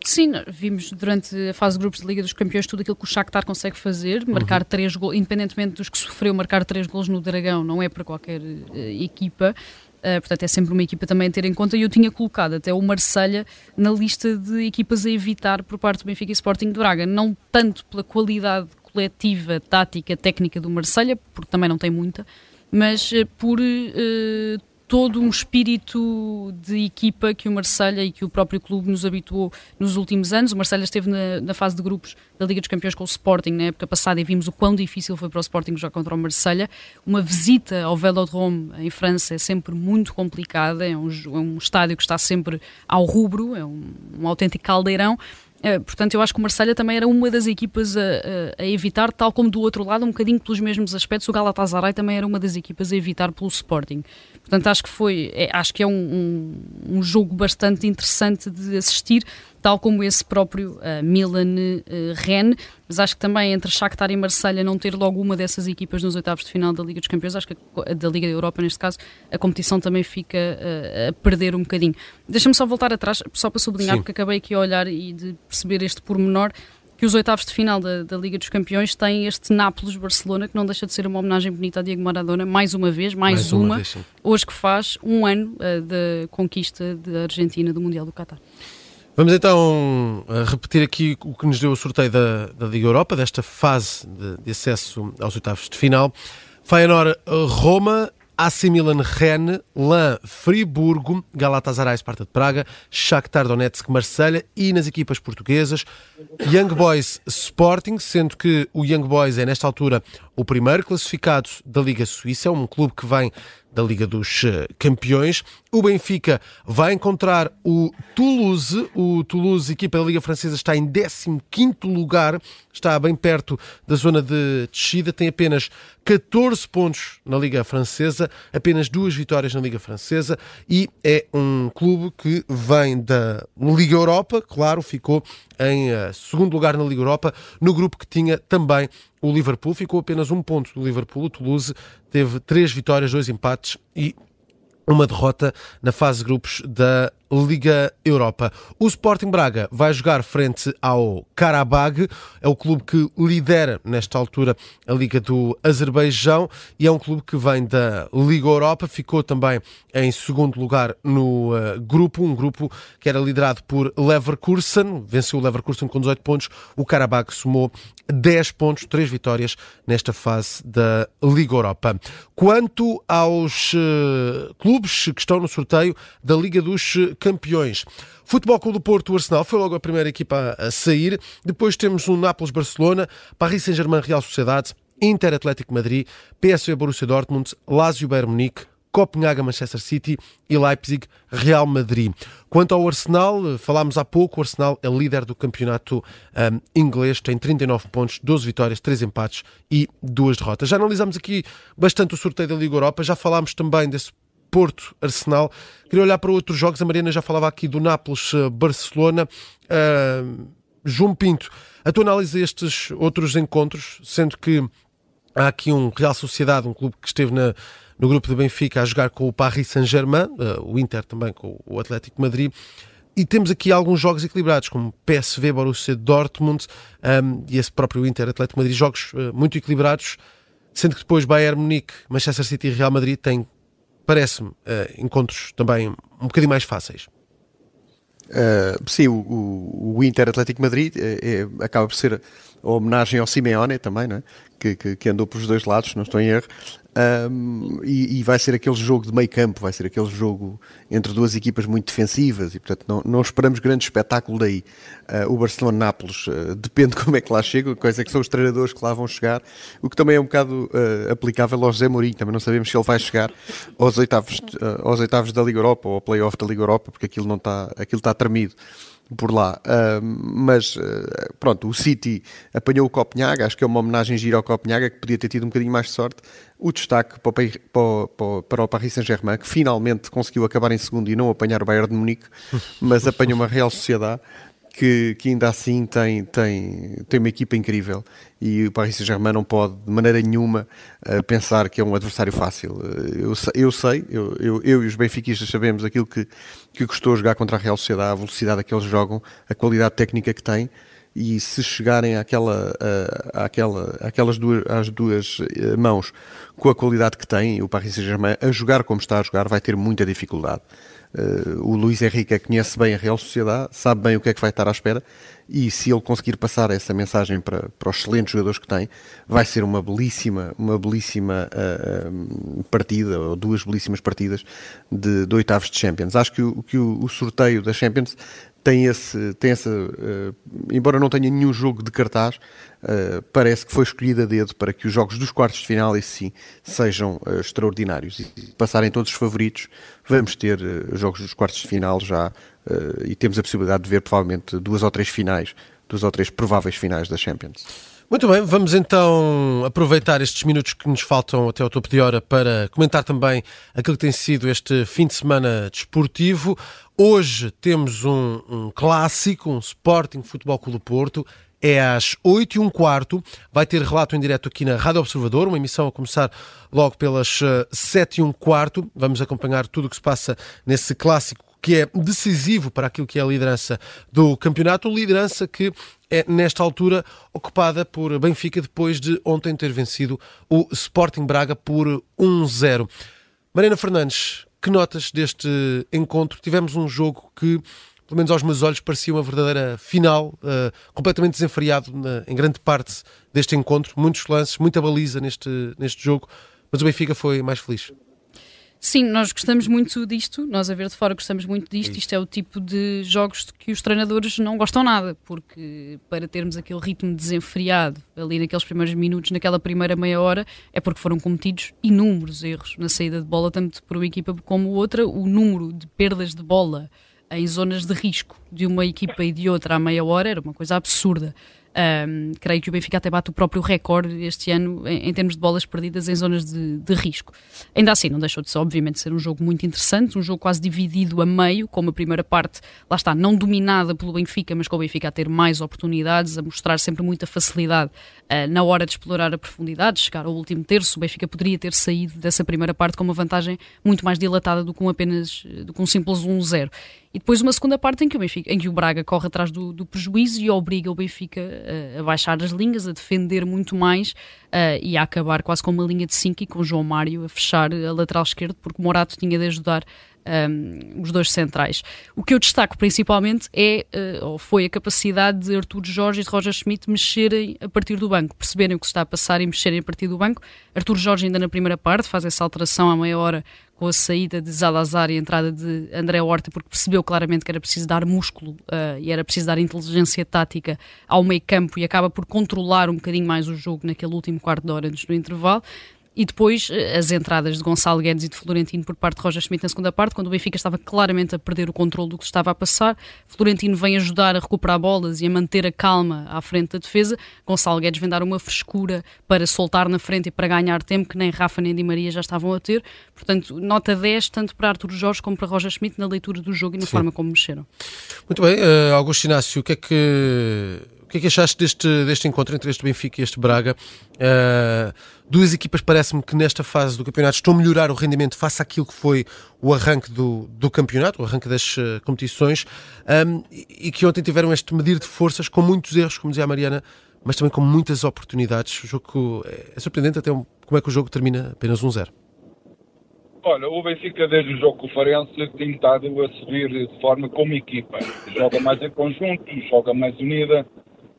Sim, vimos durante a fase de grupos de Liga dos Campeões tudo aquilo que o Shakhtar consegue fazer, marcar uhum. três gols, independentemente dos que sofreu, marcar três gols no Dragão não é para qualquer uh, equipa. Uh, portanto, é sempre uma equipa também a ter em conta. E eu tinha colocado até o Marselha na lista de equipas a evitar por parte do Benfica e Sporting de Braga. Não tanto pela qualidade coletiva, tática, técnica do Marselha, porque também não tem muita, mas uh, por uh, todo um espírito de equipa que o Marselha e que o próprio clube nos habituou nos últimos anos. O Marselha esteve na, na, fase de grupos da Liga dos Campeões com o Sporting na época passada e vimos o quão difícil foi para o Sporting jogar contra o Marselha. Uma visita ao Velodrome em França é sempre muito complicada, é um, é um estádio que está sempre ao rubro, é um, um autêntico caldeirão portanto, eu acho que o Marselha também era uma das equipas a, a, a, evitar, tal como do outro lado, um bocadinho pelos mesmos aspectos, o Galatasaray também era uma das equipas a evitar pelo Sporting. Portanto, acho que foi, é, acho que é um, um, um jogo bastante interessante de assistir tal como esse próprio uh, Milan uh, Rennes, mas acho que também entre Shakhtar e Marselha não ter logo uma dessas equipas nos oitavos de final da Liga dos Campeões, acho que a, da Liga da Europa neste caso, a competição também fica uh, a perder um bocadinho. Deixa-me só voltar atrás, só para sublinhar, Sim. porque acabei aqui a olhar e de perceber este pormenor, que os oitavos de final da, da, Liga dos Campeões têm este Nápoles-Barcelona, que não deixa de ser uma homenagem bonita a Diego Maradona, mais uma vez, mais, mais uma, uma vez, hoje que faz um ano uh, da conquista da Argentina do Mundial do Qatar. Vamos então eh, repetir aqui o que nos deu o sorteio da, da Liga Europa, desta fase de, de acesso aos oitavos de final. Feyenoord Roma, AC Milan Rennes, Lan Friburgo, Galatasaray Sparta de Praga, Shakhtar Donetsk Marselha e nas equipas portuguesas Young Boys Sporting, sendo que o Young Boys é nesta altura o primeiro classificado da Liga Suíça, é um clube que vem da Liga dos eh, Campeões. O Benfica vai encontrar o Toulouse. O Toulouse, equipa da Liga Francesa, está em 15 lugar, está bem perto da zona de descida, tem apenas 14 pontos na Liga Francesa, apenas duas vitórias na Liga Francesa e é um clube que vem da Liga Europa, claro, ficou em uh, segundo lugar na Liga Europa, no grupo que tinha também o Liverpool, ficou apenas um ponto do Liverpool. O Toulouse teve três vitórias, dois empates e uma derrota na fase de grupos da Liga Europa. O Sporting Braga vai jogar frente ao Karabag, é o clube que lidera nesta altura a Liga do Azerbaijão e é um clube que vem da Liga Europa, ficou também em segundo lugar no uh, grupo, um grupo que era liderado por Leverkusen, venceu o Leverkusen com 18 pontos, o Karabag somou 10 pontos, 3 vitórias nesta fase da Liga Europa. Quanto aos uh, clubes que estão no sorteio da Liga dos campeões. Futebol Clube do Porto, o Arsenal, foi logo a primeira equipa a sair. Depois temos o Nápoles-Barcelona, Paris Saint-Germain, Real Sociedade, Inter Atlético Madrid, PSV Borussia Dortmund, Lazio Bayern Munique, Copenhaga, Manchester City e Leipzig, Real Madrid. Quanto ao Arsenal, falámos há pouco, o Arsenal é líder do campeonato um, inglês, tem 39 pontos, 12 vitórias, 3 empates e 2 derrotas. Já analisámos aqui bastante o sorteio da Liga Europa, já falámos também desse Porto, Arsenal. Queria olhar para outros jogos. A Mariana já falava aqui do Nápoles, eh, Barcelona. Uh, João Pinto, a tua análise a estes outros encontros, sendo que há aqui um Real Sociedade, um clube que esteve na, no grupo de Benfica a jogar com o Paris Saint-Germain, uh, o Inter também com o Atlético Madrid. E temos aqui alguns jogos equilibrados, como PSV, Borussia Dortmund um, e esse próprio Inter, Atlético Madrid, jogos uh, muito equilibrados, sendo que depois Bayern Munique, Manchester City e Real Madrid têm parece-me, uh, encontros também um bocadinho mais fáceis. Uh, sim, o, o, Inter Atlético Madrid é, é, acaba por ser a homenagem ao Simeone também, não é? que, que, que andou pelos dois lados, não estou em erro, um, e, e, vai ser aquele jogo de meio campo, vai ser aquele jogo entre duas equipas muito defensivas e portanto não, não esperamos grande espetáculo daí. Uh, o Barcelona-Nápoles uh, depende como é que lá chega, quais é que são os treinadores que lá vão chegar, o que também é um bocado uh, aplicável ao José Mourinho, também não sabemos se ele vai chegar aos oitavos, aos oitavos da Liga Europa ou ao playoff da Liga Europa, porque aquilo não está, aquilo está tremido por lá. Uh, mas uh, pronto, o City apanhou o Copenhaga, acho que é uma homenagem gira ao Copenhaga, que podia ter tido um bocadinho mais de sorte. O destaque para o, para, para o Paris Saint-Germain, que finalmente conseguiu acabar em segundo e não apanhar o Bayern de Munique, mas apanhou uma Real Sociedade que, que ainda assim tem, tem, tem uma equipa incrível e o Paris Saint-Germain não pode de maneira nenhuma uh, pensar que é um adversário fácil. Uh, eu, eu sei, eu, eu, eu, e os benfiquistas sabemos aquilo que, que custou jogar contra a Real Sociedade, a velocidade a que eles jogam, a qualidade técnica que têm e se chegarem àquela, uh, àquela, àquelas duas, às duas mãos com a qualidade que têm, o Paris Saint-Germain a jogar como está a jogar vai ter muita dificuldade. Uh, o Luís Henrique conhece bem a Real Sociedade, sabe bem o que é que vai estar à espera e se ele conseguir passar essa mensagem para, para os excelentes jogadores que tem, vai ser uma belíssima, uma belíssima uh, partida, ou duas belíssimas partidas de, de oitavos de Champions. Acho que o, que o, o sorteio da Champions tem esse, tem essa, uh, embora não tenha nenhum jogo de cartaz, uh, parece que foi escolhido a dedo para que os jogos dos quartos de final, e sim, sejam uh, extraordinários e passarem todos os favoritos. Vamos ter jogos dos quartos de final já e temos a possibilidade de ver provavelmente duas ou três finais, duas ou três prováveis finais da Champions. Muito bem, vamos então aproveitar estes minutos que nos faltam até ao topo de hora para comentar também aquilo que tem sido este fim de semana desportivo. Hoje temos um, um clássico, um Sporting Futebol Clube do Porto. É às 8 e um quarto. Vai ter relato em direto aqui na Rádio Observador, uma emissão a começar logo pelas 7 eh, e um quarto. Vamos acompanhar tudo o que se passa nesse clássico que é decisivo para aquilo que é a liderança do campeonato, liderança que é, nesta altura, ocupada por Benfica depois de ontem ter vencido o Sporting Braga por 1-0. Mariana Fernandes, que notas deste encontro? Tivemos um jogo que, pelo menos aos meus olhos, parecia uma verdadeira final, uh, completamente desenfreado na, em grande parte deste encontro. Muitos lances, muita baliza neste, neste jogo, mas o Benfica foi mais feliz. Sim, nós gostamos muito disto, nós a ver de fora gostamos muito disto. Isto é o tipo de jogos que os treinadores não gostam nada, porque para termos aquele ritmo desenfreado ali naqueles primeiros minutos, naquela primeira meia hora, é porque foram cometidos inúmeros erros na saída de bola, tanto por uma equipa como outra. O número de perdas de bola em zonas de risco de uma equipa e de outra à meia hora era uma coisa absurda. Um, creio que o Benfica até bate o próprio recorde este ano em, em termos de bolas perdidas em zonas de, de, risco. Ainda assim, não deixou de ser, obviamente, ser um jogo muito interessante, um jogo quase dividido a meio, com a primeira parte, lá está, não dominada pelo Benfica, mas com o Benfica a ter mais oportunidades, a mostrar sempre muita facilidade uh, na hora de explorar a profundidade, chegar ao último terço. O Benfica poderia ter saído dessa primeira parte com uma vantagem muito mais dilatada do que um apenas do que um simples 1-0. E depois uma segunda parte em que o, Benfica, em que o Braga corre atrás do, do prejuízo e obriga o Benfica a, baixar as linhas, a defender muito mais uh, e a acabar quase com uma linha de 5 e com o João Mário a fechar a lateral esquerdo, porque Morato tinha de ajudar um, os dois centrais. O que eu destaco principalmente é, uh, ou foi a capacidade de Artur Jorge e de Roger Schmidt mexerem a partir do banco, perceberem o que está a passar e mexerem a partir do banco. Artur Jorge ainda na primeira parte faz essa alteração à meia hora com a saída de Zalazar e a entrada de André Horta, porque percebeu claramente que era preciso dar músculo uh, e era preciso dar inteligência tática ao meio campo e acaba por controlar um bocadinho mais o jogo naquele último quarto de hora antes do intervalo. E depois eh, as entradas de Gonçalo Guedes e de Florentino por parte de Roger Schmidt na segunda parte, quando o Benfica estava claramente a perder o controle do que estava a passar. Florentino vem ajudar a recuperar bolas e a manter a calma à frente da defesa. Gonçalo Guedes vem dar uma frescura para soltar na frente e para ganhar tempo que nem Rafa nem Di Maria já estavam a ter. Portanto, nota 10, tanto para Arturo Jorge como para Roger Schmidt na leitura do jogo e na Sim. forma como mexeram. Muito bem, uh, Augusto Inácio, o que é que que é que achaste deste, deste encontro entre este Benfica e este Braga? Uh, duas equipas parece-me que nesta fase do campeonato estão a melhorar o rendimento face àquilo que foi o arranque do, do campeonato, o arranque das uh, competições, um, e, e que ontem tiveram este medir de forças com muitos erros, como dizia a Mariana, mas também com muitas oportunidades. O jogo é, é surpreendente até um, como é que o jogo termina apenas 1-0. Olha, o Benfica desde o jogo com o Farense tem estado a subir de forma como equipa. Joga mais em conjunto, joga mais unida,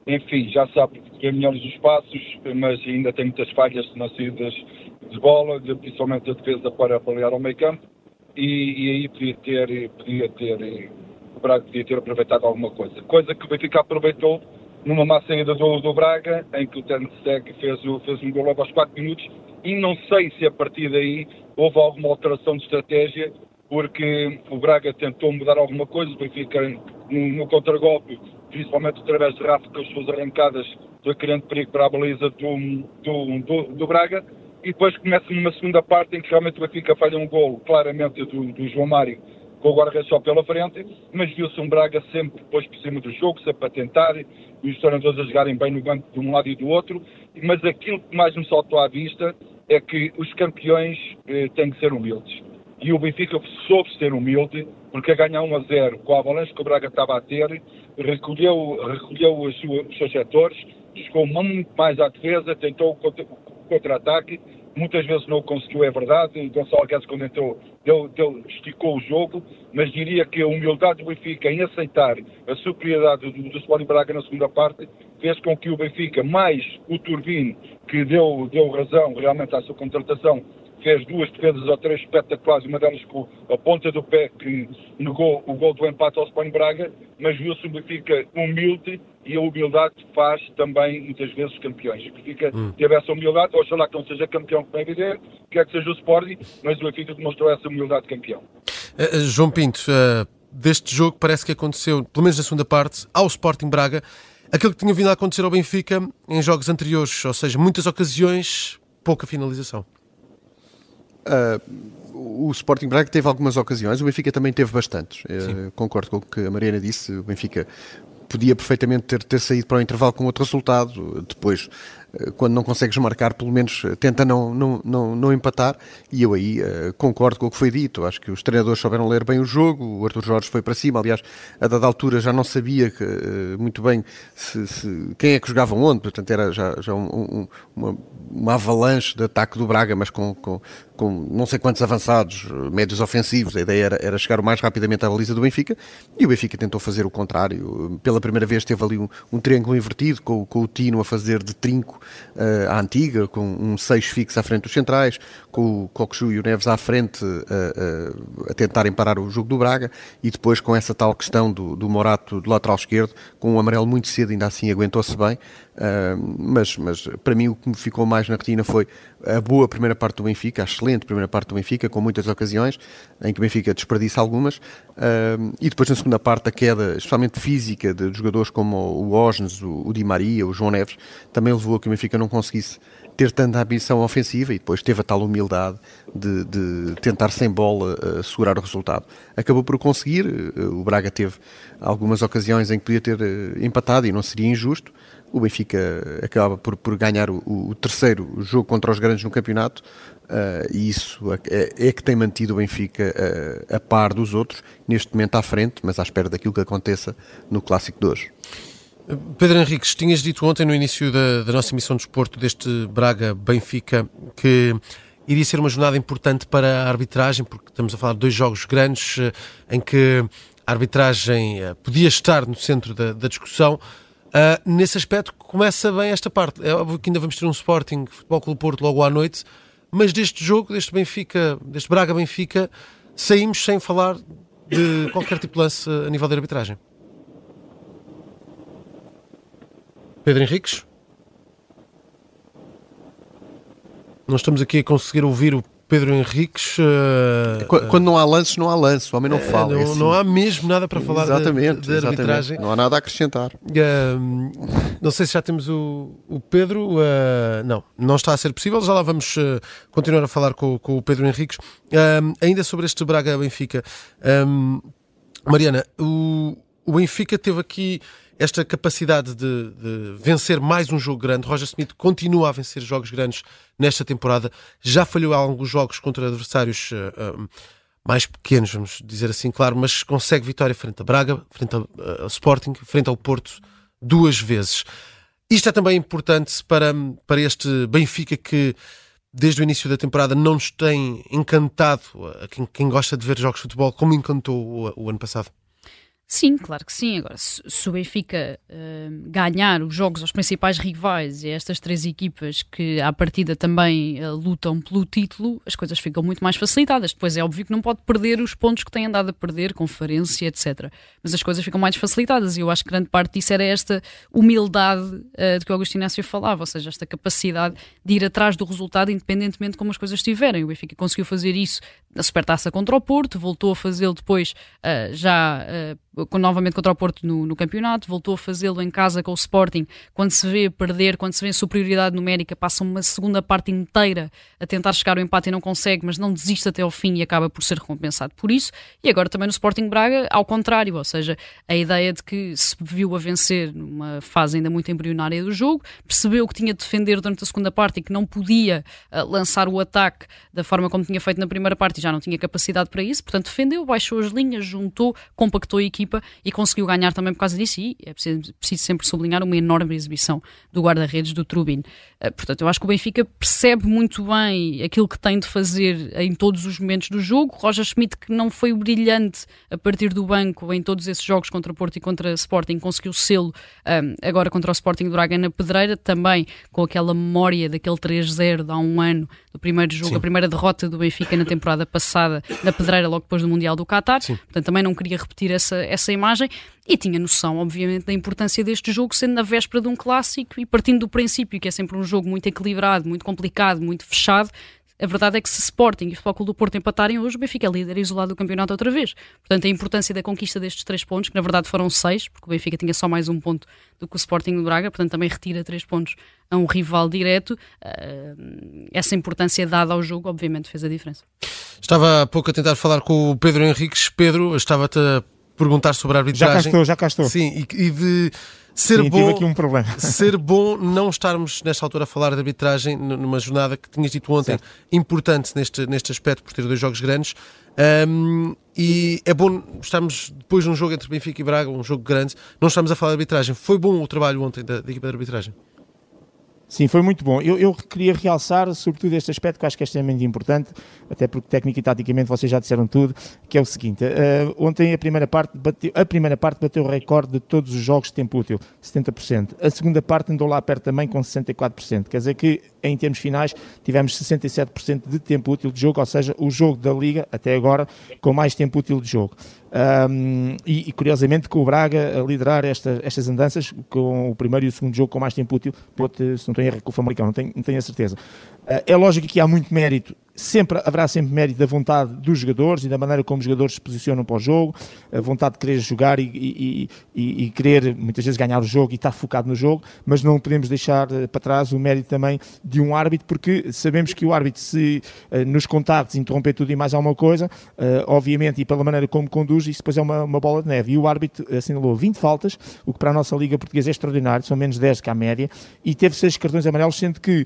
enfim, já sabe que é melhores os mas ainda tem muitas falhas nas de bola, principalmente a defesa para avaliar ao meio campo, e, e, aí podia ter, podia ter, o Braga podia ter aproveitado alguma coisa. Coisa que o Benfica aproveitou numa má saída do, do Braga, em que o Tenseg fez, fez um gol logo aos 4 minutos, e não sei se a partir daí houve alguma alteração de estratégia, porque o Braga tentou mudar alguma coisa, o Benfica no, no contragolpe principalmente através de Rafa, com as suas arrancadas foi criando perigo para a baliza do, do, do, do, Braga. E depois começa numa segunda parte em que realmente o Benfica falha um gol claramente do, do João Mário com o guarda-redes só pela frente, mas viu-se um Braga sempre depois por cima do jogo, sempre a tentar, e os treinadores a jogarem bem no banco de um lado e do outro, mas aquilo que mais me saltou à vista é que os campeões eh, têm que ser humildes. E o Benfica soube ser humilde, porque a ganhar 1 a 0 com a avalanche que o Braga estava a ter, recolheu, recolheu os, os seus setores, chegou muito mais à defesa, tentou o contra-ataque, muitas vezes não conseguiu, é verdade. Gonçalo Guedes, quando entrou, deu, deu, esticou o jogo, mas diria que a humildade do Benfica em aceitar a superioridade do, do Sporting Braga na segunda parte fez com que o Benfica, mais o Turbino, que deu, deu razão realmente à sua contratação, fez duas defesas ou três espetaculares, uma delas com a ponta do pé que negou o gol do empate ao Sporting Braga, mas viu-se o Benfica humilde e a humildade faz também muitas vezes campeões. O Benfica hum. teve essa humildade, oxalá que não seja campeão, como é evidente, quer que seja o Sporting, mas o Benfica demonstrou essa humildade de campeão. Uh, João Pinto, uh, deste jogo parece que aconteceu, pelo menos na segunda parte, ao Sporting Braga, aquilo que tinha vindo a acontecer ao Benfica em jogos anteriores, ou seja, muitas ocasiões, pouca finalização. Uh, o Sporting Braga teve algumas ocasiões, o Benfica também teve bastantes. Uh, concordo com o que a Mariana disse. O Benfica podia perfeitamente ter, ter saído para o intervalo com outro resultado. Depois eh, quando não consegues marcar, pelo menos eh, tenta não, não, não, não empatar. E eu aí uh, concordo com o que foi dito. Acho que os treinadores souberam ler bem o jogo. O Arthur Jorge foi para cima. Aliás, a dada altura já não sabia que, uh, muito bem se, se, quem é que jogava onde. Portanto, era já, já um, um, uma, uma avalanche de ataque do Braga, mas com, com, com não sei quantos avançados, médios ofensivos. A ideia era, era chegar o mais rapidamente à baliza do Benfica. E o Benfica tentou fazer o contrário. Pela primeira vez teve ali um, um triângulo invertido, com, com, o Tino a fazer de trinco uh, à antiga, com um 6 fixo à frente dos centrais, com o Cocosu e o Neves à frente uh, a tentarem parar o jogo do Braga, e depois com essa tal questão do, do Morato do lateral esquerdo, com um amarelo muito cedo, ainda assim aguentou-se bem, mas, mas para mim o que me ficou mais na retina foi a boa primeira parte do Benfica, a excelente primeira parte do Benfica, com muitas ocasiões em que o Benfica desperdiça algumas, uh, e depois na segunda parte a queda, especialmente física, de jogadores como o Osnes, o, o Di Maria, o João Neves, também levou a que o Benfica não conseguisse ter tanta ambição ofensiva e depois teve a tal humildade de, de tentar sem bola uh, segurar o resultado. Acabou por conseguir, uh, o Braga teve algumas ocasiões em que podia ter uh, empatado e não seria injusto, o Benfica acaba por, por ganhar o, o, terceiro jogo contra os grandes no campeonato uh, e isso é, é, que tem mantido o Benfica uh, a par dos outros, neste momento à frente, mas à espera daquilo que aconteça no Clássico de hoje. Pedro Henriques, tinhas dito ontem no início da, da nossa emissão de esporto deste Braga-Benfica que iria ser uma jornada importante para a arbitragem, porque estamos a falar de dois jogos grandes uh, em que a arbitragem podia estar no centro da, da discussão. Uh, nesse aspecto, começa bem esta parte. É óbvio que ainda vamos ter um Sporting Futebol Clube Porto logo à noite, mas deste jogo, deste Benfica, deste Braga-Benfica, saímos sem falar de qualquer tipo de lance a nível de arbitragem. Pedro Henriques? Nós estamos aqui a conseguir ouvir o Pedro Henriques. Uh, quando não há lances, não há lance, o homem não uh, fala. Não, é assim. não, há mesmo nada para falar exatamente, de, de arbitragem. Exatamente. Não há nada a acrescentar. Não sei se já temos o, o Pedro. não, não está a ser possível. Já lá vamos continuar a falar com, com o Pedro Henriques. ainda sobre este Braga-Benfica. Mariana, o, o Benfica teve aqui esta capacidade de, de, vencer mais um jogo grande. Roger Smith continua a vencer jogos grandes nesta temporada. Já falhou alguns jogos contra adversários uh, mais pequenos, vamos dizer assim, claro, mas consegue vitória frente a Braga, frente ao uh, Sporting, frente ao Porto, duas vezes. Isto é também importante para, para este Benfica que desde o início da temporada não nos tem encantado a quem, quem gosta de ver jogos de futebol como encantou o, o ano passado. Sim, claro que sim. Agora, se, o Benfica uh, ganhar os jogos aos principais rivais e estas três equipas que à partida também uh, lutam pelo título, as coisas ficam muito mais facilitadas. Depois é óbvio que não pode perder os pontos que tem andado a perder, conferência, etc. Mas as coisas ficam mais facilitadas e eu acho que grande parte disso era esta humildade uh, de que o Augusto Inácio falava, ou seja, esta capacidade de ir atrás do resultado independentemente de como as coisas estiverem. O Benfica conseguiu fazer isso na Supertaça contra o Porto, voltou a fazê-lo depois já novamente contra o Porto no, no campeonato, voltou a fazê-lo em casa com o Sporting, quando se vê perder, quando se vê superioridade numérica, passa uma segunda parte inteira a tentar chegar ao empate e não consegue, mas não desiste até ao fim e acaba por ser recompensado por isso. E agora também no Sporting Braga, ao contrário, ou seja, a ideia de que se viu a vencer numa fase ainda muito embrionária do jogo, percebeu que tinha de defender durante a segunda parte e que não podia uh, lançar o ataque da forma como tinha feito na primeira parte já não tinha capacidade para isso, portanto defendeu, baixou as linhas, juntou, compactou a equipa e conseguiu ganhar também por causa disso. E é preciso, preciso sempre sublinhar uma enorme exibição do guarda-redes do Trubin. Uh, portanto, eu acho que o Benfica percebe muito bem aquilo que tem de fazer em todos os momentos do jogo. Roger Schmidt, que não foi brilhante a partir do banco em todos esses jogos contra Porto e contra Sporting, conseguiu sê-lo um, ah, agora contra o Sporting Braga na Pedreira, também com aquela memória daquele 3-0 de há um ano, do primeiro jogo, Sim. a primeira derrota do Benfica na temporada passada na Pedreira, logo depois do Mundial do Qatar. Sim. Portanto, também não queria repetir essa, essa imagem e tinha noção, obviamente, da importância deste jogo, sendo na véspera de um clássico e partindo do princípio que é sempre um jogo muito equilibrado, muito complicado, muito fechado. A verdade é que se Sporting e o Futebol Clube do Porto empatarem hoje, o Benfica é líder isolado do campeonato outra vez. Portanto, a importância da conquista destes três pontos, que na verdade foram seis, porque o Benfica tinha só mais um ponto do que o Sporting do Braga, portanto também retira três pontos a um rival direto. Uh, essa importância dada ao jogo, obviamente, fez a diferença. Estava há pouco a tentar falar com o Pedro Henriques. Pedro, estava-te a perguntar sobre a arbitragem. Já cá estou, já cá estou. Sim, e, e de ser Sim, bom um ser bom não estarmos nesta altura a falar de arbitragem numa jornada que tinhas dito ontem certo. importante neste, neste aspecto por ter dois jogos grandes. Um, e é bom estarmos depois de um jogo entre Benfica e Braga um jogo grande, não estamos a falar de arbitragem. Foi bom o trabalho ontem da, da equipa de arbitragem Sim, foi muito bom. Eu, eu, queria realçar, sobretudo, este aspecto que acho que é extremamente importante, até porque técnica e taticamente vocês já disseram tudo, que é o seguinte: uh, ontem a primeira, parte bateu, a primeira parte bateu o recorde de todos os jogos de tempo útil, 70%. A segunda parte andou lá perto também com 64%. Quer dizer que, em termos finais, tivemos 67% de tempo útil de jogo, ou seja, o jogo da Liga, até agora, com mais tempo útil de jogo. Um, e, e, curiosamente com o Braga a liderar esta, estas andanças com o primeiro e o segundo jogo com mais tempo útil, se não tenho erro, com o Famalicão, não tenho, não tenho a certeza. Uh, é lógico que há muito mérito sempre haverá sempre mérito da vontade dos jogadores e da maneira como os jogadores se posicionam para o jogo, a vontade de querer jogar e, e, e, e, querer muitas vezes ganhar o jogo e estar focado no jogo, mas não podemos deixar eh, para trás o mérito também de um árbitro, porque sabemos que o árbitro, se uh, nos contactos interromper tudo e mais alguma coisa, uh, obviamente, e pela maneira como conduz, isso depois é uma, uma, bola de neve. E o árbitro assinalou 20 faltas, o que para a nossa Liga Portuguesa é extraordinário, são menos 10 que a média, e teve 6 cartões amarelos, sendo que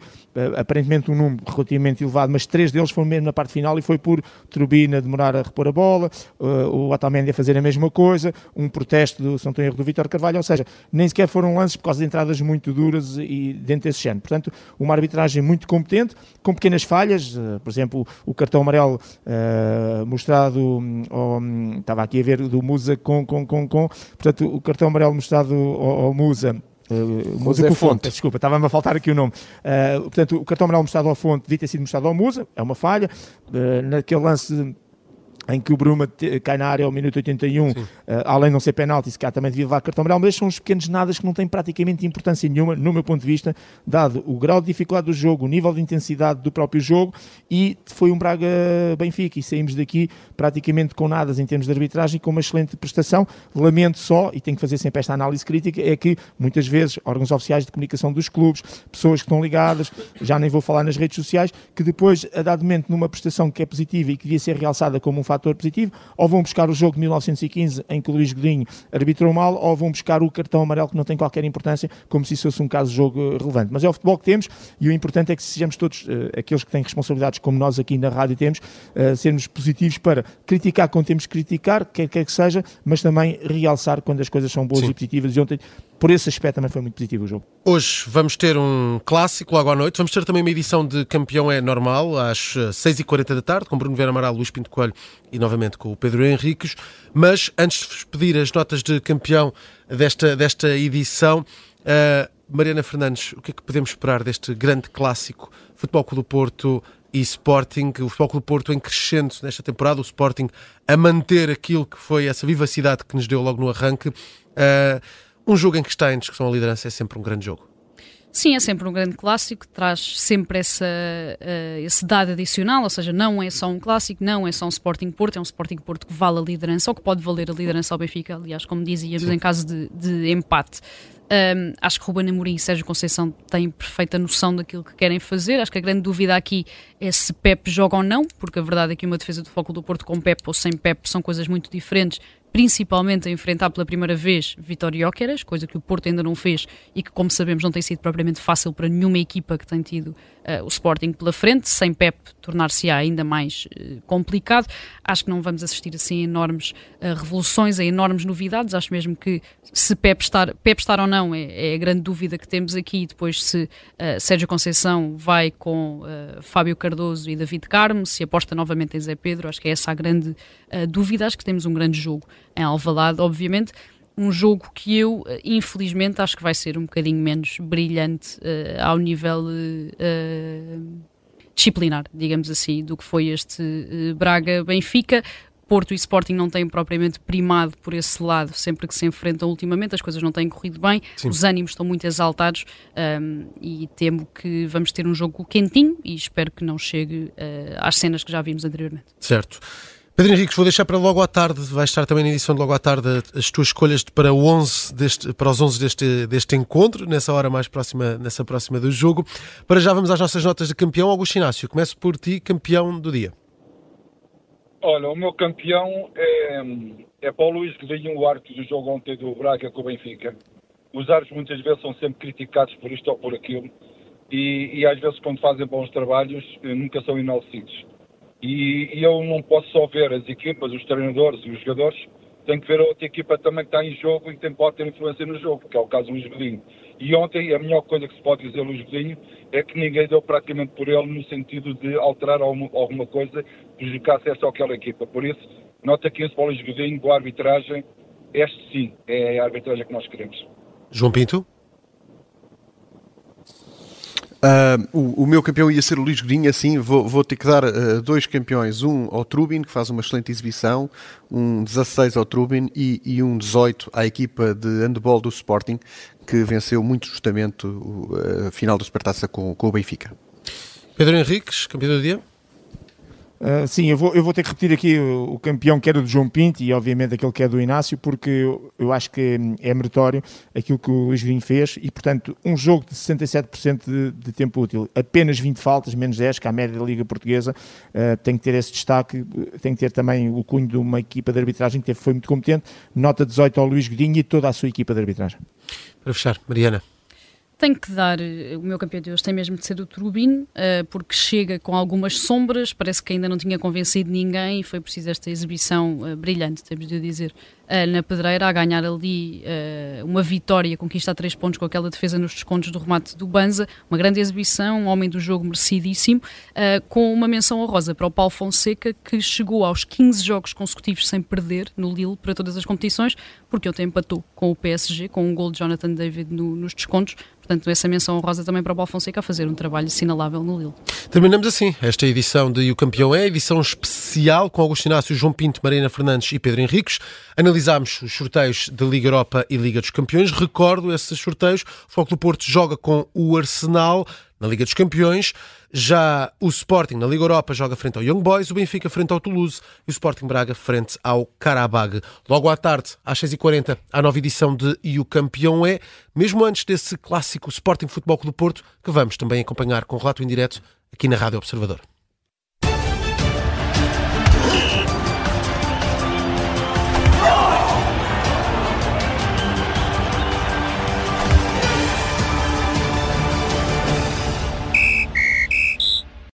aparentemente um número relativamente elevado, mas 3 deles foram mesmo na parte final e foi por Turbina demorar a repor a bola, uh, o Otamendi a fazer a mesma coisa, um protesto do São Erro do Vitor Carvalho, ou seja, nem sequer foram lances por causa de entradas muito duras e dentro desse género. Portanto, uma arbitragem muito competente, com pequenas falhas, uh, por exemplo, o cartão amarelo uh, mostrado, um, estava aqui a ver do Musa com, com, com, com, portanto, o cartão amarelo mostrado ao, ao Musa Uh, Musa Fonte, desculpa, estava-me a faltar aqui o nome. Uh, portanto, o cartão amarelo mostrado ao Fonte devia ter sido mostrado ao Musa, é uma falha. Uh, naquele lance em que o Bruma cai na área ao minuto 81, uh, eh, além de não ser penalti, se cá também devia levar cartão amarelo, mas são uns pequenos nadas que não têm praticamente importância nenhuma, no meu ponto de vista, dado o grau de dificuldade do jogo, o nível de intensidade do próprio jogo, e foi um Braga-Benfica, e saímos daqui praticamente com nadas em termos de arbitragem, com uma excelente prestação. Lamento só, e tenho que fazer sempre esta análise crítica, é que muitas vezes órgãos oficiais de comunicação dos clubes, pessoas que estão ligadas, já nem vou falar nas redes sociais, que depois, a dado momento, numa prestação que é positiva e que devia ser realçada como um fato fator positivo, ou vão buscar o jogo de 1915 em que o Luís Godinho arbitrou mal, ou vão buscar o cartão amarelo que não tem qualquer importância, como se isso fosse um caso de jogo relevante. Mas é o futebol que temos e o importante é que sejamos todos, uh, aqueles que têm responsabilidades, como nós aqui na rádio temos, uh, sermos positivos para criticar quando temos que criticar, quer quer que seja, mas também realçar quando as coisas são boas Sim. e positivas. E ontem por esse aspecto também foi muito positivo o jogo. Hoje vamos ter um clássico logo à noite, vamos ter também uma edição de Campeão é Normal às 6h40 da tarde, com Bruno Vera Amaral, Luís Pinto Coelho e novamente com o Pedro Henriques, mas antes de vos pedir as notas de campeão desta, desta edição, uh, Mariana Fernandes, o que é que podemos esperar deste grande clássico Futebol Clube do Porto e Sporting, o Futebol Clube do Porto em crescendo nesta temporada, o Sporting a manter aquilo que foi essa vivacidade que nos deu logo no arranque. Uh, um jogo em que está em discussão a liderança é sempre um grande jogo. Sim, é sempre um grande clássico, traz sempre essa, uh, esse dado adicional, ou seja, não é só um clássico, não é só um Sporting Porto, é um Sporting Porto que vale a liderança, ou que pode valer a liderança ao Benfica, aliás, como dizíamos, Sim. em caso de, de empate. Um, acho que Ruben Amorim e Sérgio Conceição têm perfeita noção daquilo que querem fazer. Acho que a grande dúvida aqui é se Pep joga ou não, porque a verdade é que uma defesa do Foco do Porto com Pep ou sem Pep são coisas muito diferentes principalmente a enfrentar pela primeira vez Vitória Jóqueras, coisa que o Porto ainda não fez e que, como sabemos, não tem sido propriamente fácil para nenhuma equipa que tem tido uh, o Sporting pela frente, sem Pep tornar-se ainda mais uh, complicado. Acho que não vamos assistir assim a enormes uh, revoluções, a enormes novidades. Acho mesmo que se Pep estar, Pep estar ou não é, é a grande dúvida que temos aqui. Depois, se Sérgio Conceição vai com Fábio Cardoso e David Carmo, se aposta novamente em Zé Pedro, acho que é essa a grande dúvida. Acho que temos um grande jogo em Alvalade, obviamente um jogo que eu, eh, infelizmente, acho que vai ser um bocadinho menos brilhante uh, ao nível uh, disciplinar, digamos assim, do que foi este uh, Braga-Benfica. Porto e Sporting não têm propriamente primado por esse lado sempre que se enfrentam ultimamente, as coisas não têm corrido bem, Sim. os ânimos estão muito exaltados um, ehm, e temo que vamos ter um jogo quentinho e espero que não chegue às cenas que já vimos anteriormente. Certo. Pedro Henriques, vou deixar para logo à tarde, vai estar também na edição de logo à tarde as tuas escolhas para, o 11 deste, para os 11 deste, deste encontro, nessa hora mais próxima, nessa próxima do jogo. Para já vamos às nossas notas de campeão. Augusto Inácio, começo por ti, campeão do dia. Olha, o meu campeão é, é para o Luís Godinho, o árbitro do jogo ontem do Braga com o Benfica. Os árbitros muitas vezes são sempre criticados por isto ou por aquilo e, e às vezes quando fazem bons trabalhos eh, nunca são enaltecidos e, e eu não posso só ver as equipas, os treinadores e os jogadores, tem que ver a outra equipa também que está em jogo e tem, pode ter influência no jogo, que é o caso do Luís Godinho. E ontem a melhor coisa que se pode dizer Luís Godinho é que ninguém deu praticamente por ele no sentido de alterar alguma coisa, prejudicasse essa ou aquela equipa. Por isso, nota 15 para o Luís Godinho, boa arbitragem. Este sim é a arbitragem que nós queremos. João Pinto? Uh, o, o, meu campeão ia ser o Luís Godinho, assim vou, vou ter que dar uh, dois campeões, um ao Trubin, que faz uma excelente exibição, um 16 ao Trubin e, e um 18 à equipa de handball do Sporting, que venceu muito justamente a final do Supertaça com, com o Benfica. Pedro Henriques, campeão do dia? Uh, sim, eu vou, eu vou ter que repetir aqui o, o, campeão que era do João Pinto e obviamente aquele que é do Inácio, porque eu, eu acho que é meritório aquilo que o Luís Vinho fez e, portanto, um jogo de 67% de, de, tempo útil, apenas 20 faltas, menos 10, que é a média da Liga Portuguesa, uh, tem que ter esse destaque, tem que ter também o cunho de uma equipa de arbitragem que foi muito competente. Nota 18 ao Luís Godinho e toda a sua equipa de arbitragem. Para fechar, Mariana. Tenho que dar, eh, o meu campeão de hoje tem mesmo de ser o Turbin, eh, porque chega com algumas sombras, parece que ainda não tinha convencido ninguém e foi preciso esta exibição eh, brilhante, temos de dizer, na pedreira, a ganhar ali uma vitória, conquista a três pontos com aquela defesa nos descontos do remate do Banza, uma grande exibição, um homem do jogo merecidíssimo, com uma menção honrosa para o Paulo Fonseca, que chegou aos 15 jogos consecutivos sem perder no Lille para todas as competições, porque ontem empatou com o PSG, com um gol de Jonathan David no, nos descontos, Portanto, essa menção honrosa também para o Paulo Fonseca a fazer um trabalho assinalável no Lille. Terminamos assim esta edição de O Campeão é, edição especial com Augusto Inácio, João Pinto, Marina Fernandes e Pedro Henriques. Analisámos os sorteios da Liga Europa e Liga dos Campeões. Recordo esses sorteios. O Foco do Porto joga com o Arsenal na Liga dos Campeões. Já o Sporting na Liga Europa joga frente ao Young Boys, o Benfica frente ao Toulouse e o Sporting Braga frente ao Karabag. Logo à tarde, às 6h40, a nova edição de E o Campeão é, mesmo antes desse clássico Sporting Futebol Clube do Porto, que vamos também acompanhar com relato em direto aqui na Rádio Observador.